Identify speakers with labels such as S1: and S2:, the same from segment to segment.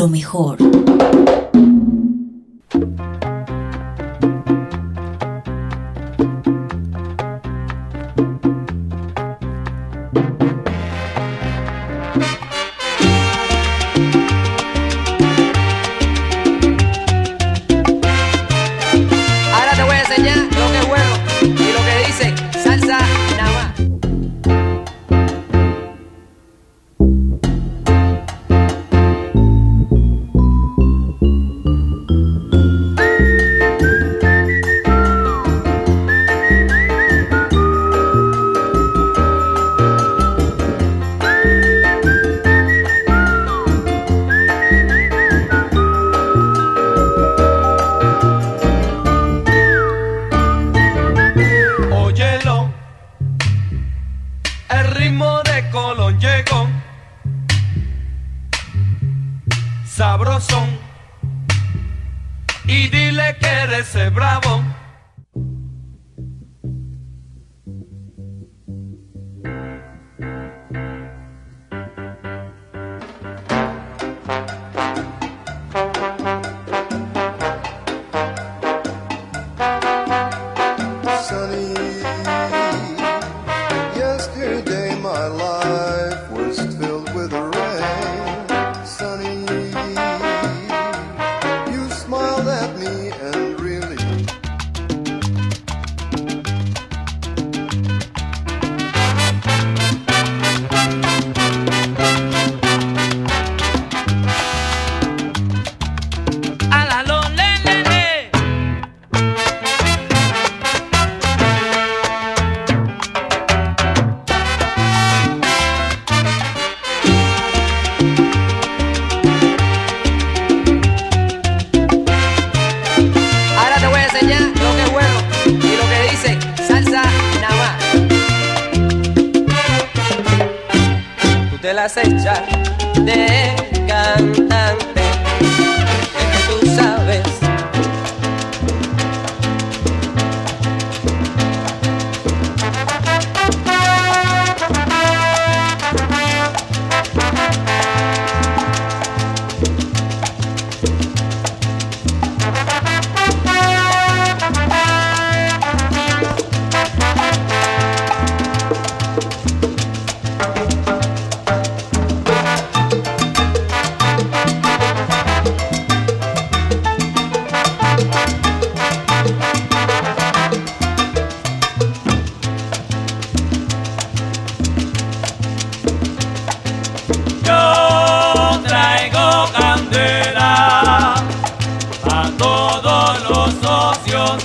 S1: Lo mejor.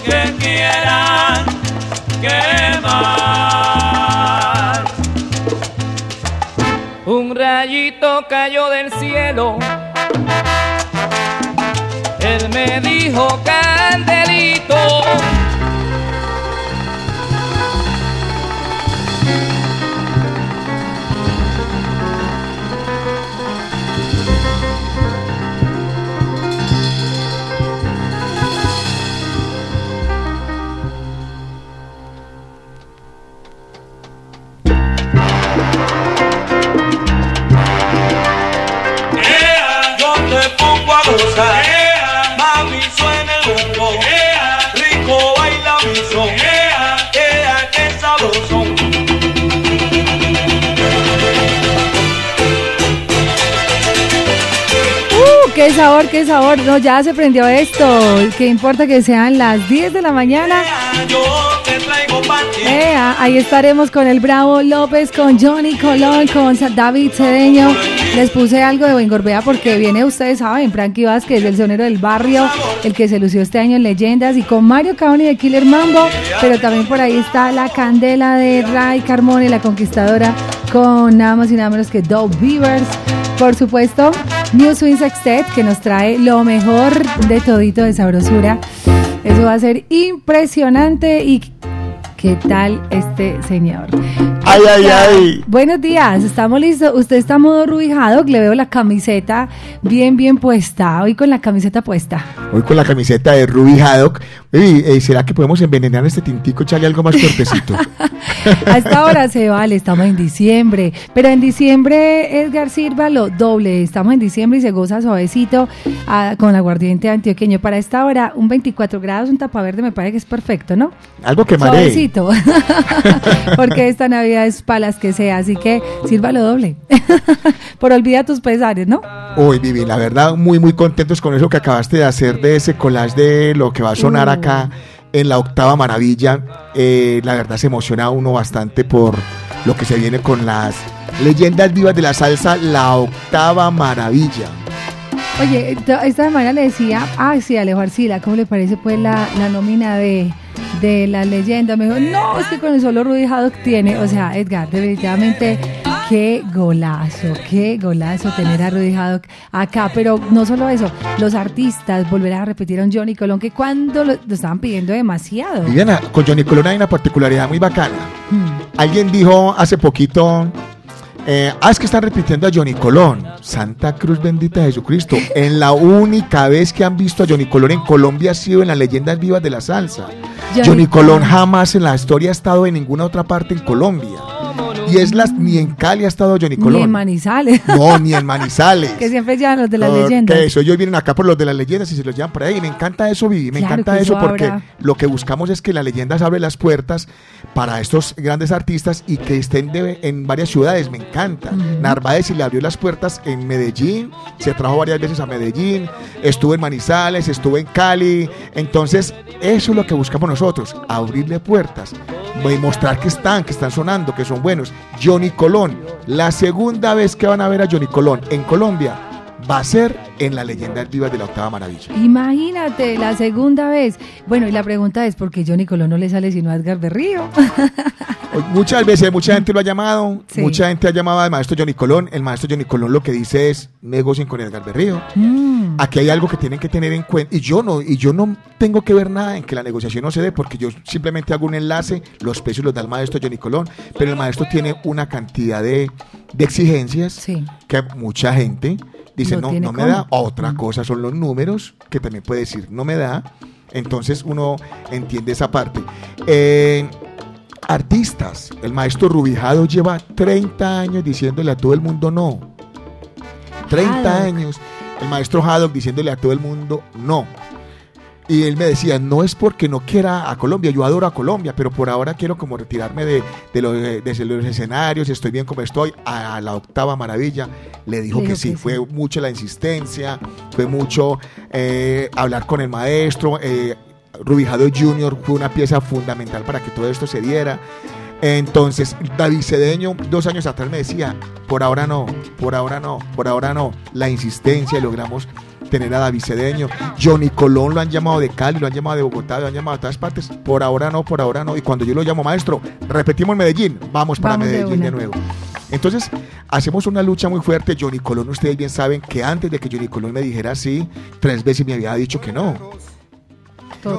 S2: que quieran quemar.
S3: Un rayito cayó del cielo, él me dijo que
S4: ya se prendió esto. ¿Qué importa que sean las 10 de la mañana? ahí estaremos con el Bravo López, con Johnny Colón, con David Cedeño. Les puse algo de Bengorbea porque viene, ustedes saben, Frankie Vázquez, el sonero del barrio, el que se lució este año en Leyendas, y con Mario Caoni de Killer Mambo, pero también por ahí está la candela de Ray Carmone, la conquistadora, con nada más y nada menos que Dove Beavers. Por supuesto, New Swing Sextet, que nos trae lo mejor de todito de sabrosura. Eso va a ser impresionante y ¿Qué tal este señor?
S5: Ay, ay, ay.
S4: Buenos días, estamos listos. Usted está a modo rubijado, le veo la camiseta bien, bien puesta. Hoy con la camiseta puesta.
S5: Hoy con la camiseta de Ruby Haddock. Eh, ¿Será que podemos envenenar este tintico, echarle algo más fuertecito?
S4: a esta hora se vale, estamos en diciembre. Pero en diciembre, Edgar, lo doble. Estamos en diciembre y se goza suavecito ah, con aguardiente antioqueño. Para esta hora, un 24 grados, un tapa verde me parece que es perfecto, ¿no?
S5: Algo que maree.
S4: porque esta Navidad es para las que sea, así que sírvalo doble. Por olvida tus pesares, ¿no?
S5: Uy, Vivi, la verdad, muy, muy contentos con eso que acabaste de hacer de ese collage de lo que va a sonar acá uh. En la octava maravilla. Eh, la verdad se emociona uno bastante por lo que se viene con las leyendas vivas de la salsa, la octava maravilla.
S4: Oye, esta semana le decía, ah, sí, Alejo Arcila, ¿cómo le parece pues la, la nómina de de la leyenda. Me dijo, no, es que con el solo Rudy Haddock tiene, o sea, Edgar, definitivamente qué golazo, qué golazo tener a Rudy Haddock acá. Pero no solo eso, los artistas volverán a repetir a Johnny Colón, que cuando lo, estaban pidiendo demasiado.
S5: Viviana, con Johnny Colón hay una particularidad muy bacana. Hmm. Alguien dijo hace poquito eh, ah, es que están repitiendo a Johnny Colón. Santa Cruz bendita de Jesucristo. En la única vez que han visto a Johnny Colón en Colombia ha sido en las leyendas vivas de la salsa. Johnny Colón jamás en la historia ha estado en ninguna otra parte en Colombia. Y es las, ni en Cali ha estado Johnny Colón.
S4: Ni en Manizales.
S5: No, ni en Manizales.
S4: que siempre llevan los de las leyendas.
S5: Eso, ellos vienen acá por los de las leyendas y se los llevan por ahí. Y me encanta eso, Vivi. Me encanta eso, porque lo que buscamos es que las leyendas abren las puertas para estos grandes artistas y que estén en varias ciudades. Me encanta. Narváez y le abrió las puertas en Medellín. Se trajo varias veces a Medellín. Estuvo en Manizales, estuvo en Cali. Entonces, eso es lo que buscamos nosotros. Abrirle puertas. Y mostrar que están, que están sonando, que son buenos. Johnny Colón. La segunda vez que van a ver a Johnny Colón en Colombia va a ser en la leyenda viva de la octava maravilla.
S4: Imagínate, la segunda vez. Bueno, y la pregunta es, ¿por qué Johnny Colón no le sale sino a Edgar Berrío?
S5: Muchas veces, mucha gente lo ha llamado, mucha gente ha llamado al maestro Johnny Colón. El maestro Johnny Colón lo que dice es, negocien con Edgar Berrío. Mm. Aquí hay algo que tienen que tener en cuenta. Y yo no, y yo no tengo que ver nada en que la negociación no se dé, porque yo simplemente hago un enlace, los precios los da el maestro Johnny Colón, pero el maestro tiene una cantidad de, exigencias que mucha gente dice, no, no, me da. Otra mm. cosa son los números, que también puede decir, no me da. Entonces uno entiende esa parte. Eh, artistas, el maestro Rubijado lleva 30 años diciéndole a todo el mundo no. 30 años el maestro Haddock diciéndole a todo el mundo no. Y él me decía, no es porque no quiera a Colombia, yo adoro a Colombia, pero por ahora quiero como retirarme de, los, escenarios, estoy bien como estoy, a, la octava maravilla. Le dijo que, sí, fue mucho la insistencia, fue mucho eh, hablar con el maestro. Eh, Rubijado Jr. fue una pieza fundamental para que todo esto se diera. Entonces, David Cedeño, dos años atrás me decía, por ahora no, por ahora no, por ahora no. La insistencia, logramos tener a David Cedeño. Johnny Colón lo han llamado de Cali, lo han llamado de Bogotá, lo han llamado de todas partes. Por ahora no, por ahora no. Y cuando yo lo llamo maestro, repetimos Medellín, vamos para Medellín de, nuevo. Entonces, hacemos una lucha muy fuerte. Johnny Colón, ustedes bien saben que antes de que Johnny Colón me dijera sí, tres veces me había dicho que no.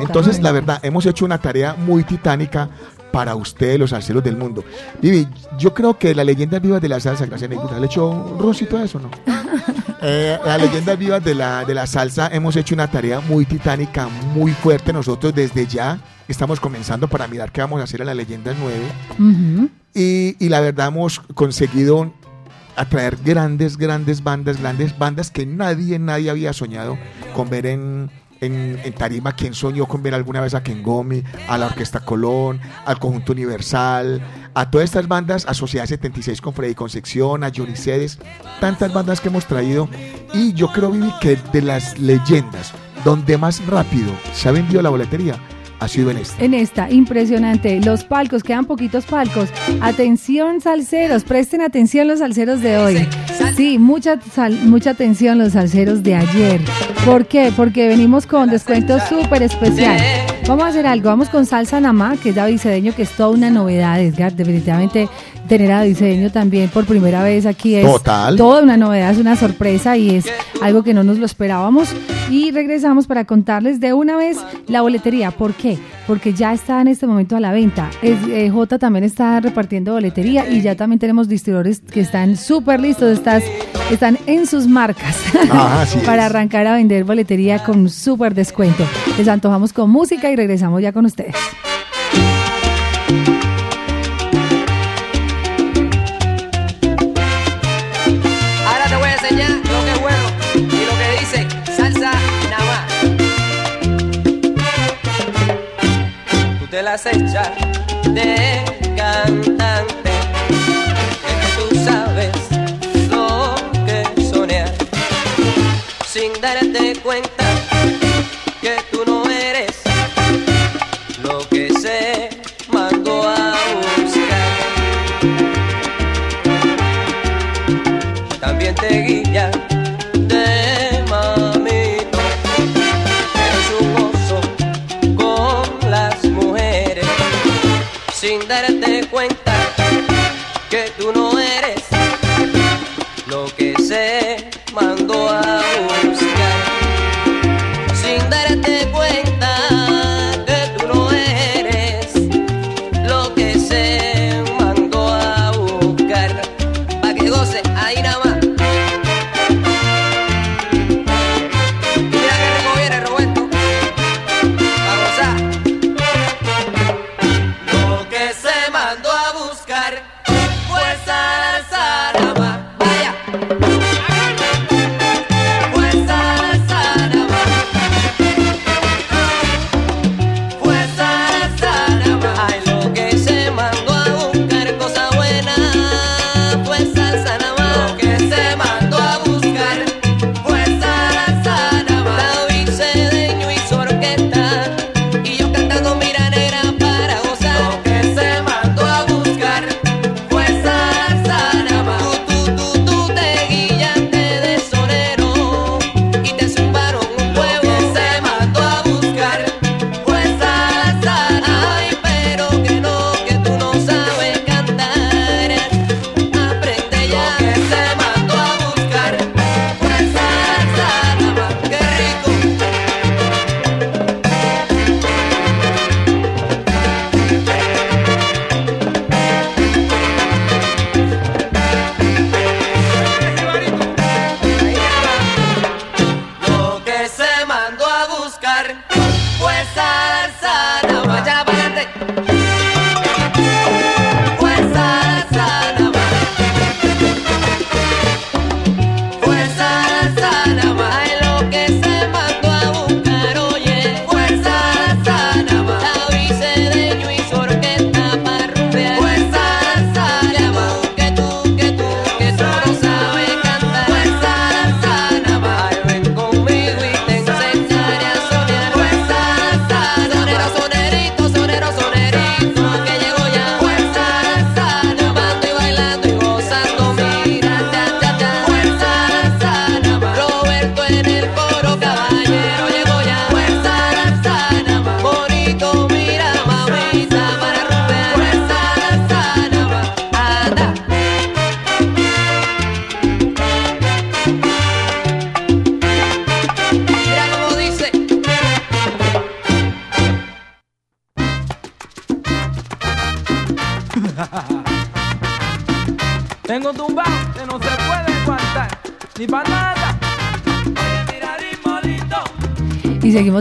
S5: Entonces, la verdad, hemos hecho una tarea muy titánica para ustedes, los salseros del mundo. Vivi, yo creo que la leyenda viva de la salsa, gracias a ¿le echó un rosito a eso, no? eh, la leyenda viva de la, de la salsa, hemos hecho una tarea muy titánica, muy fuerte. Nosotros desde ya estamos comenzando para mirar qué vamos a hacer en la leyenda 9. y, y la verdad hemos conseguido atraer grandes, grandes bandas, grandes bandas que nadie, nadie había soñado con ver en en, Tarima, ¿quién soñó con ver alguna vez a Kengomi, a la Orquesta Colón, al Conjunto Universal, a todas estas bandas, a Sociedad 76 con Freddy Concepción, a Johnny Cedes, tantas bandas que hemos traído? Y yo creo, Vivi, que de las leyendas, donde más rápido se ha vendido la boletería, ha sido en esta.
S4: En esta, impresionante. Los palcos, quedan poquitos palcos. Atención, salseros, presten atención los salseros de hoy. Sí, mucha, mucha atención los salseros de ayer. ¿Por qué? Porque venimos con descuento súper especial. Vamos a hacer algo, vamos con Salsa Namá, que es David Cedeño, que es toda una novedad, Edgar. Definitivamente tener a diseño también por primera vez aquí. Es
S5: Total.
S4: toda una novedad, es una sorpresa y es algo que no nos lo esperábamos. Y regresamos para contarles de una vez la boletería. ¿Por qué? Porque ya está en este momento a la venta. Es, eh, J también está repartiendo boletería y ya también tenemos distribuidores que están súper listos, estás, están en sus marcas
S5: Ah,
S4: para
S5: es.
S4: arrancar a vender boletería con súper descuento. Les antojamos con música y regresamos ya con ustedes.
S6: Ahora te voy a enseñar lo que es bueno y lo que dice salsa nada. Tú te las echas de cantante, es que tú sabes lo que soñar, sin darte cuenta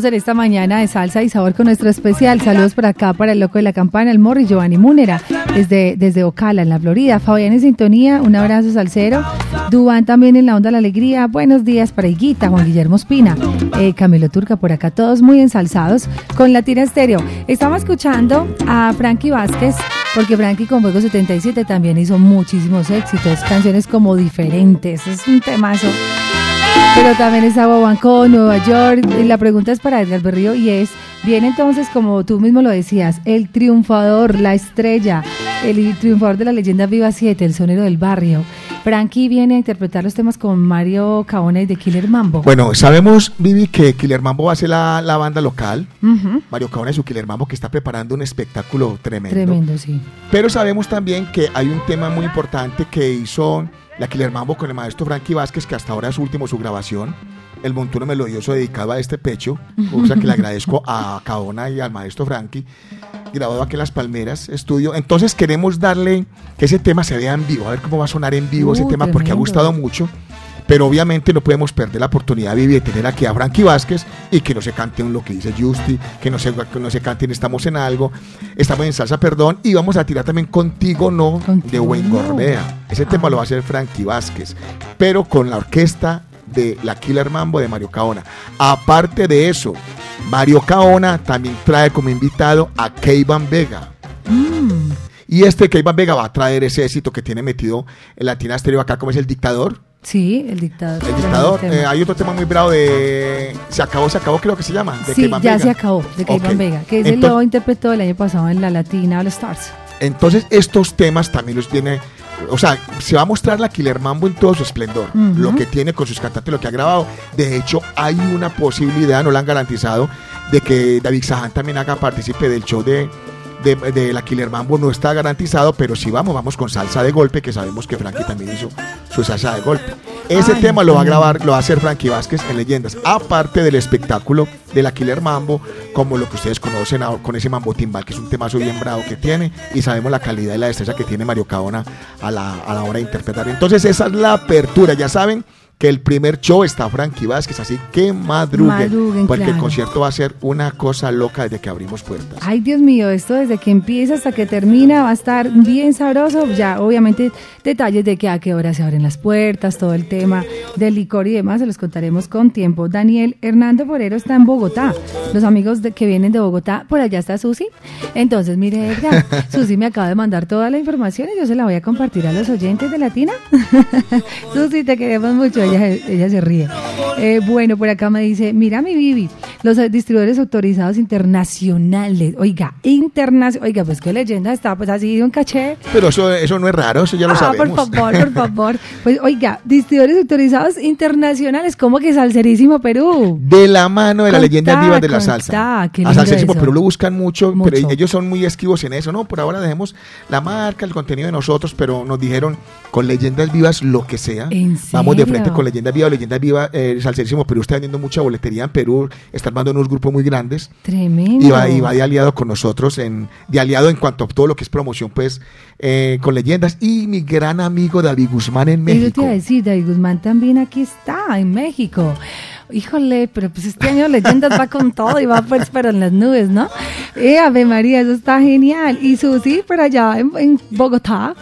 S6: en
S4: esta mañana de salsa y sabor con nuestro especial. Saludos por acá para el loco de la campana, el Morri, Giovanni Múnera, desde, desde Ocala, en la Florida. Fabián en sintonía, un abrazo salsero. Dubán también en la onda de la alegría. Buenos días para Higuita, Juan Guillermo Espina, eh, Camilo Turca por acá, todos muy ensalzados con Latina Estéreo. Estamos escuchando a Frankie Vázquez, porque Frankie con Fuego 77 también hizo muchísimos éxitos, canciones como diferentes. Es un temazo. Pero también está Bobancó, Nueva York. Y la pregunta es para Edgar Berrío y es, viene entonces, como tú mismo lo decías, el triunfador, la estrella, el triunfador de la leyenda Viva 7, el sonero del barrio. Frankie viene a interpretar los temas con Mario Caona y de Killer Mambo.
S5: Bueno, sabemos, Vivi, que Killer Mambo va a ser la, la banda local. Mario Caona y su Killer Mambo que está preparando un espectáculo tremendo.
S4: Tremendo, sí.
S5: Pero sabemos también que hay un tema muy importante que hizo la Killer Mambo con el maestro Frankie Vázquez, que hasta ahora es último su grabación. El montuno melodioso dedicado a este pecho, cosa que le agradezco a Caona y al maestro Frankie, grabado aquí en Las Palmeras Estudio. Entonces queremos darle que ese tema se vea en vivo, a ver cómo va a sonar en vivo ese
S4: Uh,
S5: tema, porque ha gustado mucho. Pero obviamente no podemos perder la oportunidad, de tener aquí a Frankie Vázquez y que no se cante un lo que dice Justi, que no se, que no se canten Estamos en algo, estamos en salsa, perdón, y vamos a tirar también Contigo No de Wayne
S4: No.
S5: Gorbea. Ese tema
S4: Ah.
S5: lo va a hacer Frankie Vázquez, pero con la orquesta de la Killer Mambo de Mario Caona. Aparte de eso, Mario Caona también trae como invitado a Keivan Vega.
S4: Mm,
S5: Y este Keivan Vega va a traer ese éxito que tiene metido en Latina Stereo acá, como es el dictador.
S4: Sí, el dictador.
S5: El dictador. Eh, hay otro tema muy bravo de. Se acabó, se acabó, creo que se llama. De
S4: sí, ya
S5: Vega.
S4: se acabó, de Keivan
S5: Ok.
S4: Vega, que ese lo interpretó el año pasado en la Latina All Stars.
S5: Entonces, estos temas también los tiene. O sea, se va a mostrar la Killer Mambo en todo su esplendor. Lo que tiene con sus cantantes, lo que ha grabado. De hecho, hay una posibilidad, no la han garantizado, de que David Sahan también haga partícipe del show de, de, de la Killer Mambo. No está garantizado, pero si vamos, vamos con salsa de golpe, que sabemos que Frankie también hizo su salsa de golpe. Ese
S4: Ay,
S5: tema lo va a grabar, lo va a hacer Frankie Vázquez en Leyendas. Aparte del espectáculo de la Killer Mambo, como lo que ustedes conocen ahora con ese Mambo Timbal, que es un temazo bien bravo que tiene, y sabemos la calidad y la destreza que tiene Mario Caona a la, a la hora de interpretar. Entonces, esa es la apertura. Ya saben que el primer show está Frankie Vázquez, así que madruguen,
S4: Madruguen,
S5: porque el concierto va a ser una cosa loca desde que abrimos puertas.
S4: Ay, Dios mío, esto desde que empieza hasta que termina va a estar bien sabroso. Ya, obviamente, detalles de que a qué hora se abren las puertas, todo el tema del licor y demás, se los contaremos con tiempo. Daniel Hernando Forero está en Bogotá. Los amigos de- que vienen de Bogotá, por allá está Susi. Entonces, mire, Edgar, Susi me acaba de mandar toda la información y yo se la voy a compartir a los oyentes de Latina. Susi, te queremos mucho. Ella, ella se ríe. Eh, bueno, por acá me dice, mira mi Vivi, los distribuidores autorizados internacionales. Oiga, internacional. Oiga, pues qué leyenda está, pues así un caché.
S5: Pero eso, eso no es raro, eso ya lo
S4: ah,
S5: sabemos.
S4: por favor, por favor. Pues oiga, distribuidores autorizados internacionales, como que Salserísimo Perú.
S5: De la mano de la
S4: Contá,
S5: leyenda viva de la
S4: contá,
S5: salsa.
S4: qué
S5: a
S4: lindo
S5: Salserísimo
S4: eso.
S5: Perú lo buscan mucho, pero ellos son muy esquivos en eso. No, por ahora dejemos la marca, el contenido de nosotros, pero nos dijeron con leyendas vivas lo que sea.
S4: ¿En
S5: Vamos de
S4: serio?
S5: frente con leyendas vivas, leyendas vivas. Eh, Salserísimo Perú está vendiendo mucha boletería en Perú, está armando unos grupos muy grandes.
S4: Tremendo.
S5: Y va, y va de aliado con nosotros, en, de aliado en cuanto a todo lo que es promoción, pues, eh, con leyendas. Y mi gran amigo David Guzmán en
S4: Eso te
S5: México.
S4: iba a decir, David Guzmán también aquí está, en México. Híjole, pero pues este año Leyendas va con todo y va pues pero en las nubes, ¿no? Eh, Ave María, eso está genial. Y Susi, por allá en, en Bogotá,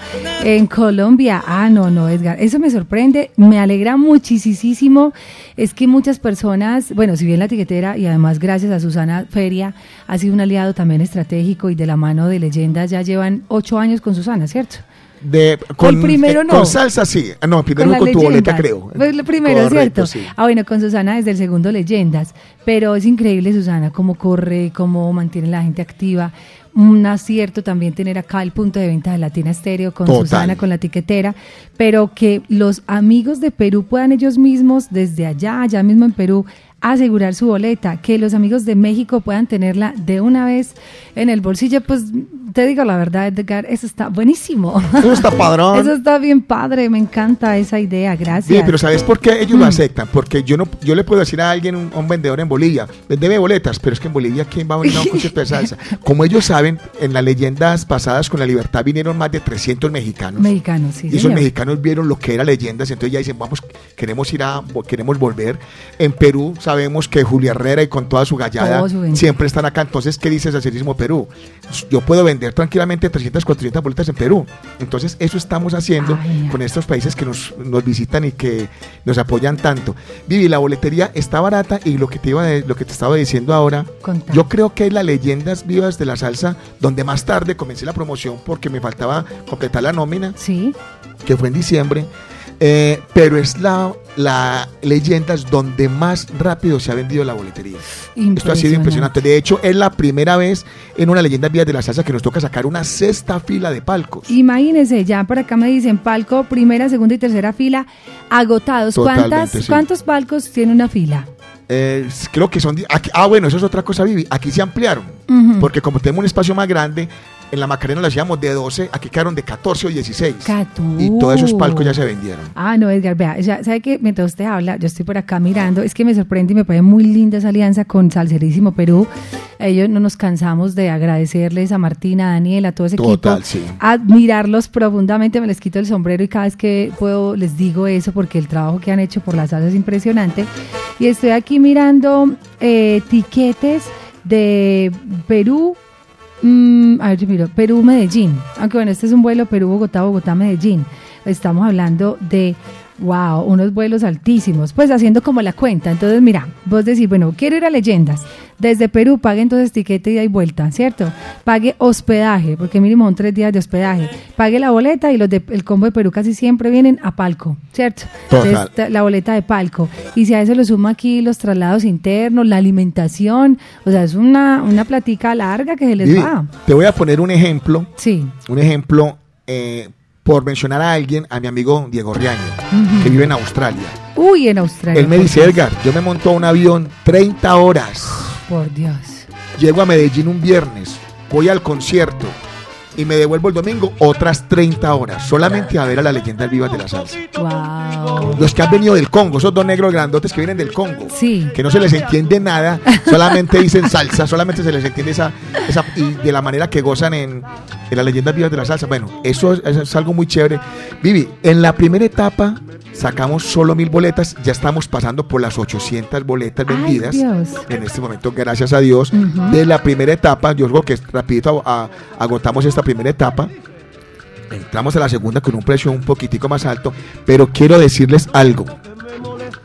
S4: en Colombia. Ah, no, no, Edgar, eso me sorprende, me alegra muchísimo. Es que muchas personas, bueno, si bien la tiquetera y además gracias a Susana Feria, ha sido un aliado también estratégico y de la mano de Leyendas, ya llevan ocho años con Susana, ¿cierto?
S5: De,
S4: El primero
S5: eh,
S4: no.
S5: Con salsa, sí. Ah, No, primero con tu boleta, creo.
S4: Pues lo primero,
S5: Correcto,
S4: ¿cierto?
S5: sí.
S4: Ah, bueno, con Susana desde el segundo Leyendas. Pero es increíble, Susana, cómo corre, cómo mantiene la gente activa. Un acierto también tener acá el punto de venta de Latina Estéreo con
S5: Total.
S4: Susana, con la tiquetera. Pero que los amigos de Perú puedan ellos mismos, desde allá, allá mismo en Perú, asegurar su boleta. Que los amigos de México puedan tenerla de una vez en el bolsillo. Pues te digo la verdad, Edgar, eso está buenísimo.
S5: Eso está padrón.
S4: Eso está bien padre, me encanta esa idea, gracias.
S5: Sí, pero ¿sabes por qué ellos lo aceptan? Porque yo no, yo le puedo decir a alguien, un, a un vendedor en Bolivia, vendeme boletas, pero es que en Bolivia, ¿quién va a venir a un concierto de salsa? Como ellos saben, en las leyendas pasadas con la libertad vinieron más de 300 mexicanos.
S4: Mexicanos, sí,
S5: y esos
S4: señor.
S5: mexicanos vieron lo que era leyendas, entonces ya dicen, vamos, queremos ir a, queremos volver. En Perú sabemos que Julia Herrera y con toda su gallada siempre están acá. Entonces, ¿qué dice Sacerismo Perú? Yo puedo vender tranquilamente 300, 400 boletas en Perú. Entonces, eso estamos haciendo con estos países que nos, nos visitan y que nos apoyan tanto. Vivi, la boletería está barata y lo que te iba de- lo que te estaba diciendo ahora, yo creo que es las leyendas vivas de la salsa donde más tarde comencé la promoción porque me faltaba completar la nómina
S4: Sí,
S5: que fue en diciembre, Eh, pero es la, la leyendas donde más rápido se ha vendido la boletería. Esto ha sido impresionante. De hecho, es la primera vez en una leyenda Vías de la Salsa que nos toca sacar una sexta fila de palcos.
S4: Imagínense, ya por acá me dicen palco, primera, segunda y tercera fila, agotados. ¿Cuántas,
S5: sí.
S4: ¿Cuántos palcos tiene una fila?
S5: Eh, creo que son... aquí- ah, bueno, eso es otra cosa, Vivi. Aquí se ampliaron. Porque como tenemos un espacio más grande, en la Macarena lo hacíamos de 12, aquí quedaron de 14 o 16.
S4: Catú.
S5: Y todos esos palcos ya se vendieron.
S4: Ah, no, Edgar, vea, ya, ¿sabe que Mientras usted habla, yo estoy por acá mirando, es que me sorprende y me parece muy linda esa alianza con Salserísimo Perú. Ellos no nos cansamos de agradecerles a Martina, a Daniel, a todo ese
S5: Total,
S4: equipo,
S5: sí.
S4: admirarlos profundamente, me les quito el sombrero y cada vez que puedo les digo eso porque el trabajo que han hecho por la salsa es impresionante. Y estoy aquí mirando eh, tiquetes de Perú, Mm, a ver, yo miro, Perú-Medellín. Aunque bueno, este es un vuelo Perú-Bogotá, Bogotá-Medellín. Estamos hablando de, wow, unos vuelos altísimos. Pues haciendo como la cuenta. Entonces, mira, vos decís, bueno, quiero ir a Leyendas. Desde Perú pague entonces tiquete ida y vuelta, ¿cierto? Pague hospedaje, porque mínimo son tres días de hospedaje. Pague la boleta y los del combo de Perú casi siempre vienen a palco, ¿cierto?
S5: Total.
S4: Entonces, la boleta de palco. Y si a eso le suma aquí los traslados internos, la alimentación, o sea, es una, una platica larga que se les va.
S5: te voy a poner un ejemplo,
S4: Sí.
S5: un ejemplo eh, por mencionar a alguien, a mi amigo Diego Riaño, que vive en Australia.
S4: Uy, en Australia.
S5: Él me dice,
S4: Dios.
S5: Edgar, yo me monto a un avión 30 horas,
S4: Por Dios.
S5: llego a Medellín un viernes, voy al concierto y me devuelvo el domingo otras 30 horas, solamente a ver a la leyenda vivas de la salsa.
S4: Wow.
S5: Los que han venido del Congo, esos dos negros grandotes que vienen del Congo.
S4: Sí.
S5: que no se les entiende nada, solamente dicen salsa, solamente se les entiende esa, esa y de la manera que gozan en, en las leyendas vivas de la salsa. Bueno, eso es, eso es algo muy chévere. Vivi, en la primera etapa sacamos solo mil boletas, ya estamos pasando por las 800 boletas
S4: Ay,
S5: vendidas.
S4: Dios.
S5: En este momento, gracias a Dios, de la primera etapa, yo creo que rapidito agotamos esta primera etapa. Entramos a la segunda con un precio un poquitico más alto, pero quiero decirles algo.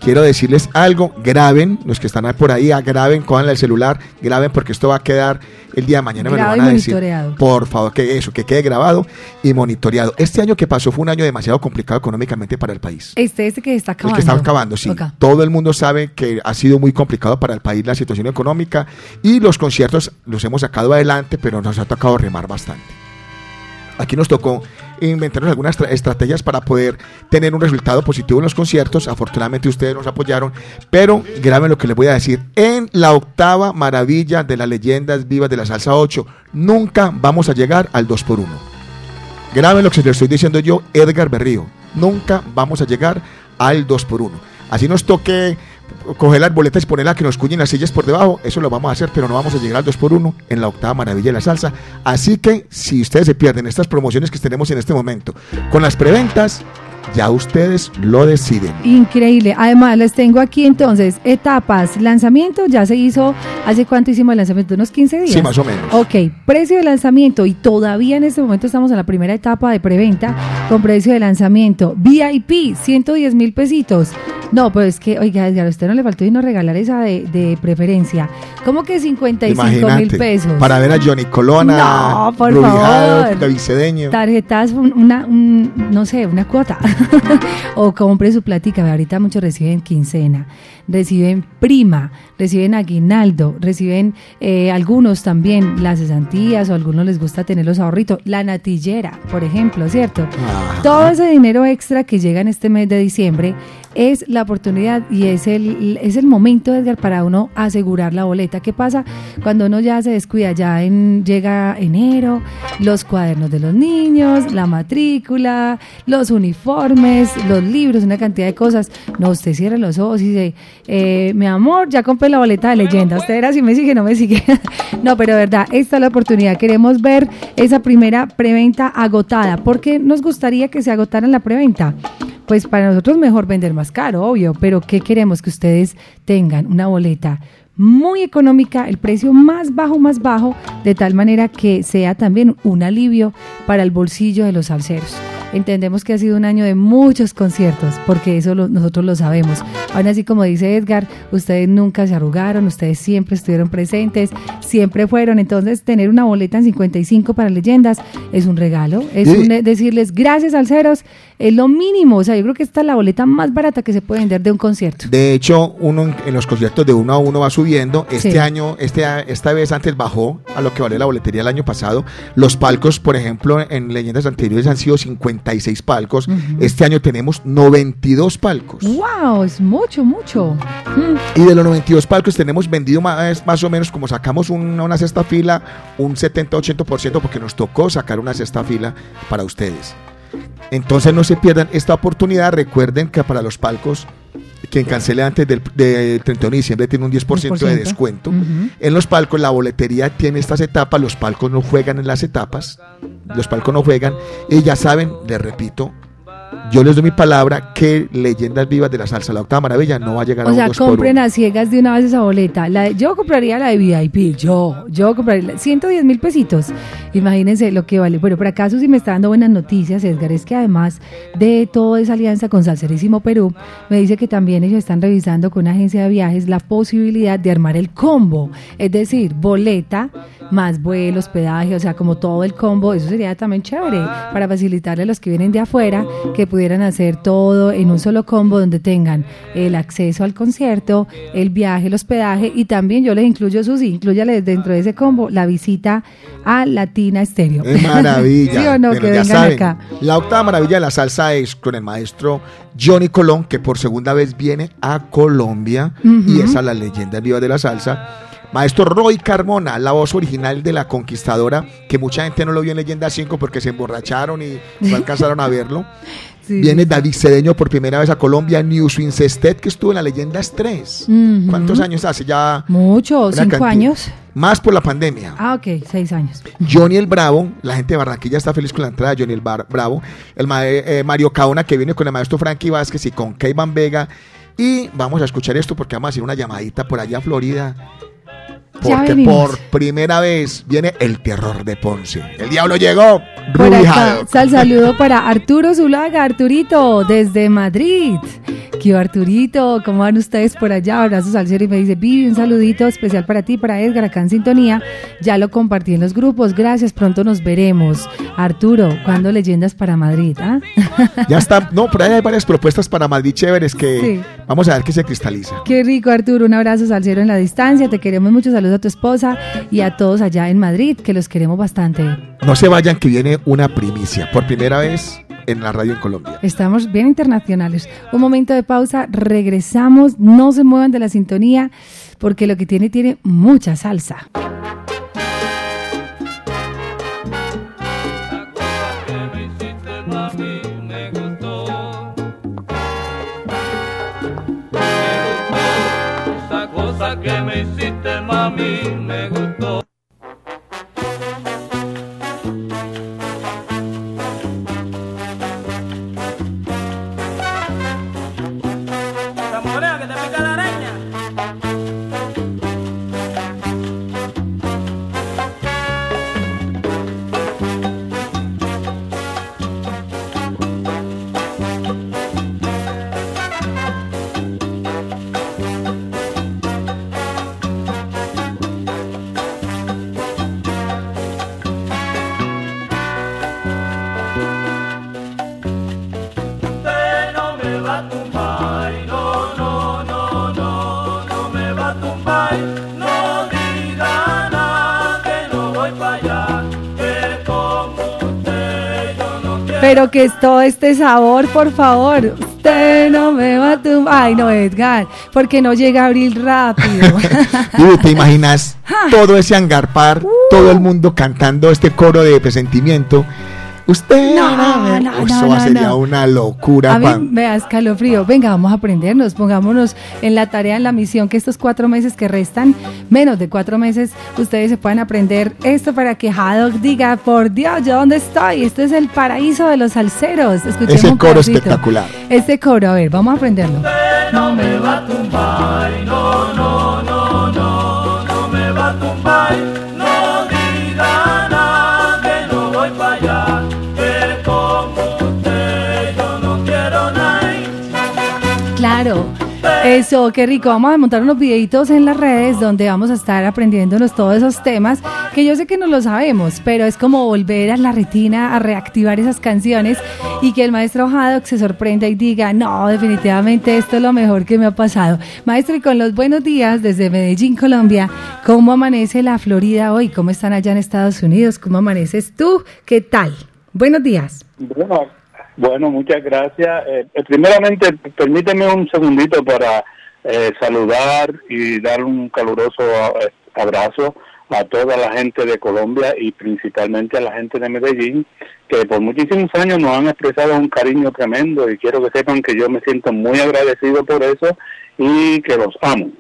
S5: Quiero decirles algo, graben, los que están por ahí, ah, graben, cojan el celular, graben porque esto va a quedar el día de mañana, me lo van a decir. Por favor, que eso, que quede grabado y monitoreado. Este año que pasó fue un año demasiado complicado económicamente para el país.
S4: Este, este que está
S5: El
S4: acabando.
S5: que está acabando, sí. Todo el mundo sabe que ha sido muy complicado para el país la situación económica y los conciertos los hemos sacado adelante, pero nos ha tocado remar bastante. Aquí nos tocó inventarnos algunas tra- estrategias para poder tener un resultado positivo en los conciertos. Afortunadamente ustedes nos apoyaron, pero graben lo que les voy a decir. En la octava maravilla de las leyendas vivas de la salsa 8, nunca vamos a llegar al 2x1. Graben lo que les estoy diciendo yo, Edgar Berrío. Nunca vamos a llegar al 2x1. Así nos toque coger las boletas y ponerlas que nos cuñen las sillas por debajo, eso lo vamos a hacer, pero no vamos a llegar al 2x1 en la octava maravilla de la salsa. Así que si ustedes se pierden estas promociones que tenemos en este momento con las preventas, ya ustedes lo deciden.
S4: Increíble. Además, les tengo aquí entonces etapas. Lanzamiento ya se hizo. ¿Hace cuánto hicimos el lanzamiento? ¿Unos 15 días?
S5: Sí, más o menos.
S4: Ok, precio de lanzamiento y todavía en este momento estamos en la primera etapa de preventa con precio de lanzamiento. VIP, 110 mil pesitos. No, pues es que, oiga, Edgar, a usted no le faltó no regalar esa de, de preferencia. ¿Cómo que 55 mil pesos?
S5: para ver a Johnny Colona,
S4: No, por favor.
S5: David Cedeño.
S4: tarjetas, un- una, un- no sé, una cuota. o compre su platica. Ahorita muchos reciben quincena, reciben prima, reciben aguinaldo, reciben eh, algunos también las cesantías o a algunos les gusta tener los ahorritos. La natillera, por ejemplo, ¿cierto?
S5: Ajá.
S4: Todo ese dinero extra que llega en este mes de diciembre es la oportunidad y es el, es el momento, Edgar, para uno asegurar la boleta. ¿Qué pasa cuando uno ya se descuida? Ya en, llega enero, los cuadernos de los niños, la matrícula, los uniformes, los libros, una cantidad de cosas. No, usted cierra los ojos y dice, eh, mi amor, ya compré la boleta de leyenda. Usted verá si me sigue, no me sigue. no, pero de verdad, esta es la oportunidad. Queremos ver esa primera preventa agotada. ¿Por qué nos gustaría que se agotara en la preventa? Pues para nosotros mejor vender más caro, obvio, pero ¿qué queremos? Que ustedes tengan una boleta muy económica, el precio más bajo, más bajo, de tal manera que sea también un alivio para el bolsillo de los salseros. Entendemos que ha sido un año de muchos conciertos, porque eso lo- nosotros lo sabemos. Aún así, como dice Edgar, ustedes nunca se arrugaron, ustedes siempre estuvieron presentes, siempre fueron. Entonces, tener una boleta en 55 para leyendas es un regalo, es un- decirles gracias al Ceros, es lo mínimo. O sea, yo creo que esta es la boleta más barata que se puede vender de un concierto.
S5: De hecho, uno en, en los conciertos de uno a uno va subiendo. Este
S4: Sí.
S5: año, este, esta vez antes bajó a lo que vale la boletería el año pasado. Los palcos, por ejemplo, en leyendas anteriores han sido 56 palcos. Este año tenemos 92 palcos.
S4: ¡Wow! Es mucho, mucho. Mm.
S5: Y de los 92 palcos tenemos vendido más, más o menos como sacamos un- una sexta fila, un 70-80% porque nos tocó sacar una sexta fila para ustedes. Entonces no se pierdan esta oportunidad. Recuerden que para los palcos, quien cancele antes del de 31 de diciembre tiene un 10%, de
S4: 10%.
S5: descuento.
S4: Ujú.
S5: En los palcos la boletería tiene estas etapas, los palcos no juegan en las etapas, los palcos no juegan y ya saben, les repito, yo les doy mi palabra que Leyendas Vivas de la Salsa, la octava maravilla, no va a llegar a
S4: O
S5: un
S4: sea,
S5: dos por
S4: compren
S5: uno.
S4: a ciegas de una vez esa boleta. La de- yo compraría la de VIP, yo, yo compraría la- 110 mil pesitos. Imagínense lo que vale. Bueno, por acaso si me está dando buenas noticias, Edgar, es que además de toda esa alianza con Salserísimo Perú, me dice que también ellos están revisando con una agencia de viajes la posibilidad de armar el combo. Es decir, boleta más vuelo, hospedaje, o sea, como todo el combo. Eso sería también chévere para facilitarle a los que vienen de afuera que pudieran hacer todo en un solo combo donde tengan el acceso al concierto, el viaje, el hospedaje y también yo les incluyo, Susi, incluyales dentro de ese combo la visita a Latina Estéreo.
S5: Es maravilla.
S4: ¿Sí o no?
S5: Bueno,
S4: que
S5: ya saben,
S4: acá.
S5: La octava maravilla de la salsa es con el maestro Johnny Colón, que por segunda vez viene a Colombia y es la leyenda viva de la salsa. Maestro Roy Carmona, la voz original de la conquistadora, que mucha gente no lo vio en Leyenda 5 porque se emborracharon y no alcanzaron a verlo.
S4: Sí,
S5: Viene. David Cedeño por primera vez a Colombia, New Sestet, que estuvo en la Leyendas 3.
S4: Ujú.
S5: ¿Cuántos años hace ya?
S4: Mucho,
S5: Una
S4: cinco
S5: cantidad.
S4: años.
S5: Más por la pandemia.
S4: Ah, ok, seis años.
S5: Johnny el Bravo, la gente de Barranquilla está feliz con la entrada de Johnny el Bar- Bravo. El ma- eh, Mario Caona que viene con el maestro Frankie Vázquez y con Keivan Vega. Y vamos a escuchar esto porque vamos a hacer una llamadita por allá a Florida. Porque por primera vez viene el terror de Ponce. El diablo llegó.
S4: Por acá, sal saludo para Arturo Zulaga, Arturito, desde Madrid. ¿Qué Arturito? ¿Cómo van ustedes por allá? Abrazos al cielo y me dice, Vivi, un saludito especial para ti, para Edgar, acá en sintonía. Ya lo compartí en los grupos, gracias, pronto nos veremos. Arturo, ¿cuándo leyendas para Madrid? ah?
S5: Ya está. No, por ahí hay varias propuestas para Madrid chéveres que
S4: Sí.
S5: vamos a ver qué se cristaliza.
S4: Qué rico, Arturo. Un abrazo al cielo en la distancia. Te queremos mucho. Saludos a tu esposa y a todos allá en Madrid, que los queremos bastante.
S5: No se vayan que viene una primicia. Por primera vez en la radio en Colombia.
S4: Estamos bien internacionales. Un momento de pausa, regresamos, no se muevan de la sintonía porque lo que tiene tiene mucha salsa.
S2: Mami, me gustó.
S4: Pero que es todo este sabor, por favor. Usted no me va a tumbar. Ay, no, Edgar, porque no llega abril rápido.
S5: Y te imaginas todo ese angarpar, todo el mundo cantando este coro de presentimiento. Usted
S4: No,
S5: me-
S4: no,
S5: Eso
S4: no,
S5: sería
S4: no.
S5: una locura.
S4: A mí
S5: Juan.
S4: me da escalofrío. Venga, vamos a aprendernos, pongámonos en la tarea, en la misión, que estos cuatro meses que restan, menos de cuatro meses, ustedes se puedan aprender esto para que Haddock diga, por Dios, ¿yo dónde estoy? Este es el paraíso de los salseros. Escuchemos
S5: Ese
S4: un
S5: coro
S4: pedacito.
S5: espectacular.
S4: Este coro, a ver, vamos a aprenderlo.
S2: Usted no me va a tumbar, no, no,
S4: Eso, qué rico. Vamos a montar unos videitos en las redes donde vamos a estar aprendiéndonos todos esos temas que yo sé que no lo sabemos, pero es como volver a la retina a reactivar esas canciones y que el maestro Haddock se sorprenda y diga, no, definitivamente esto es lo mejor que me ha pasado. Maestro, y con los buenos días desde Medellín, Colombia, ¿cómo amanece la Florida hoy? ¿Cómo están allá en Estados Unidos? ¿Cómo amaneces tú? ¿Qué tal? Buenos días.
S7: Bueno muchas gracias. Eh, eh, primeramente, permíteme un segundito para eh, saludar y dar un caluroso eh, abrazo a toda la gente de Colombia y principalmente a la gente de Medellín, que por muchísimos años nos han expresado un cariño tremendo y quiero que sepan que yo me siento muy agradecido por eso y que los amo.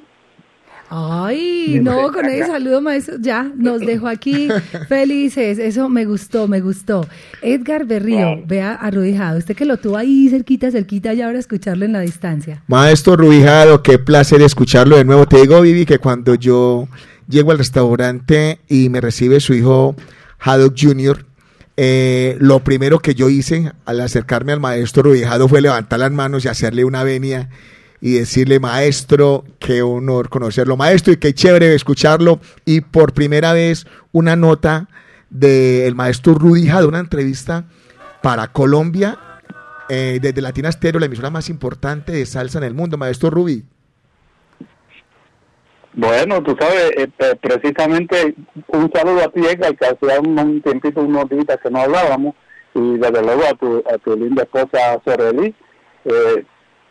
S4: Ay, no, con ese saludo, maestro, ya nos dejó aquí felices. Eso me gustó, me gustó. Edgar Berrío, vea arrodillado. Usted que lo tuvo ahí cerquita, cerquita, y ahora escucharlo en la distancia.
S5: Maestro Rubijado, qué placer escucharlo de nuevo. Te digo, Vivi, que cuando yo llego al restaurante y me recibe su hijo Haddock Jr., eh, lo primero que yo hice al acercarme al maestro Rubijado fue levantar las manos y hacerle una venia y decirle, maestro, qué honor conocerlo, maestro, y qué chévere escucharlo. Y por primera vez una nota del maestro Rudija de una entrevista para Colombia, eh, desde Latina Stereo, la emisora más importante de salsa en el mundo, maestro Rubi.
S7: Bueno, tú sabes, eh, eh, precisamente un saludo a ti, Edgar, que hacía un, tiempito, unos días que no hablábamos, y desde luego a tu, a tu linda esposa Soreli. Eh,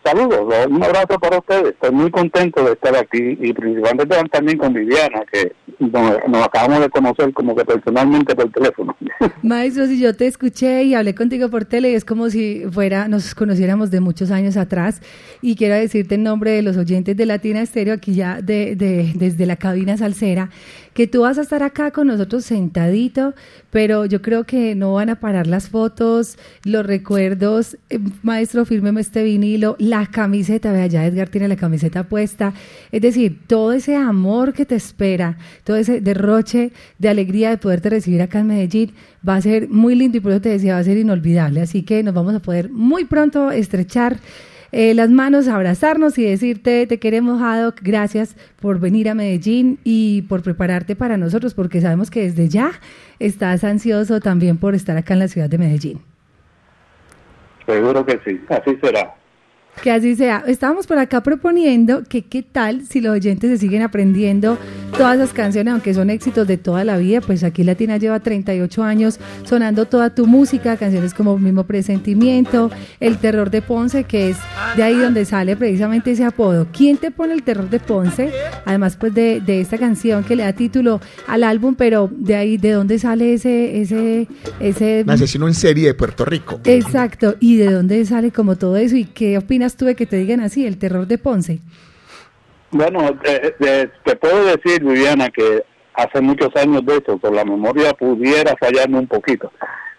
S7: saludos, un abrazo para ustedes. Estoy muy contento de estar aquí y principalmente también con Viviana, que nos, nos acabamos de conocer como que personalmente por teléfono.
S4: Maestro, si yo te escuché y hablé contigo por tele, es como si fuera, nos conociéramos de muchos años atrás. Y quiero decirte en nombre de los oyentes de Latina Estéreo, aquí ya de, de- desde la cabina salsera, que tú vas a estar acá con nosotros sentadito, pero yo creo que no van a parar las fotos, los recuerdos. Eh, maestro, fírmeme este vinilo, la camiseta, vea, ya Edgar tiene la camiseta puesta. Es decir, todo ese amor que te espera, todo ese derroche de alegría de poderte recibir acá en Medellín, va a ser muy lindo y por eso te decía, va a ser inolvidable. Así que nos vamos a poder muy pronto estrechar eh, las manos, abrazarnos y decirte, te queremos, Haddock, gracias por venir a Medellín y por prepararte para nosotros, porque sabemos que desde ya estás ansioso también por estar acá en la ciudad de Medellín.
S7: Seguro que sí, así será.
S4: Que así sea. Estábamos por acá proponiendo que qué tal si los oyentes se siguen aprendiendo todas las canciones, aunque son éxitos de toda la vida, pues aquí Latina lleva 38 años sonando toda tu música, canciones como Mismo Presentimiento, El Terror de Ponce, que es de ahí donde sale precisamente ese apodo. ¿Quién te pone El Terror de Ponce? Además, pues de, de esta canción que le da título al álbum, pero de ahí, ¿de dónde sale ese, ese, ese
S5: asesino en serie de Puerto Rico.
S4: Exacto, ¿y de dónde sale como todo eso? ¿Y qué opinas tú de que te digan así, el terror de Ponce?
S7: Bueno, eh, eh, te puedo decir, Viviana, que hace muchos años de eso, por la memoria pudiera fallarme un poquito.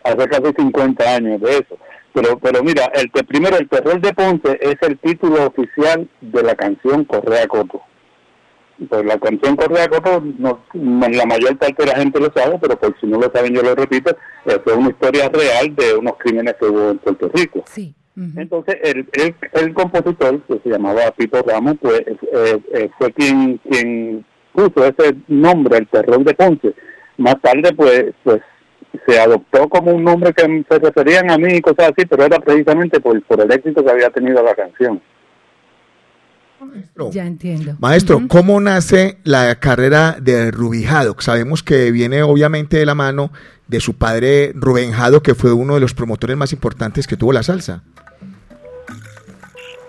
S7: Hace casi 50 años de eso. Pero, pero mira, el que primero, el terror de Ponce es el título oficial de la canción Correa Coto. Pues la canción Correa Coto, no, no- la mayor parte de la gente lo sabe, pero por si no lo saben, yo lo repito, fue una historia real de unos crímenes que hubo en Puerto Rico.
S4: Sí.
S7: Entonces, el, el, el compositor, que se llamaba Pito Ramos, pues eh, eh, fue quien, quien puso ese nombre, el terror de Ponce. Más tarde, pues, pues se adoptó como un nombre que se referían a mí y cosas así, pero era precisamente por, por el éxito que había tenido la canción.
S5: Maestro,
S4: Ya entiendo.
S5: Maestro,
S4: Ujú.
S5: ¿cómo nace la carrera de Rubijado? Sabemos que viene obviamente de la mano de su padre Rubén Jado, que fue uno de los promotores más importantes que tuvo la salsa.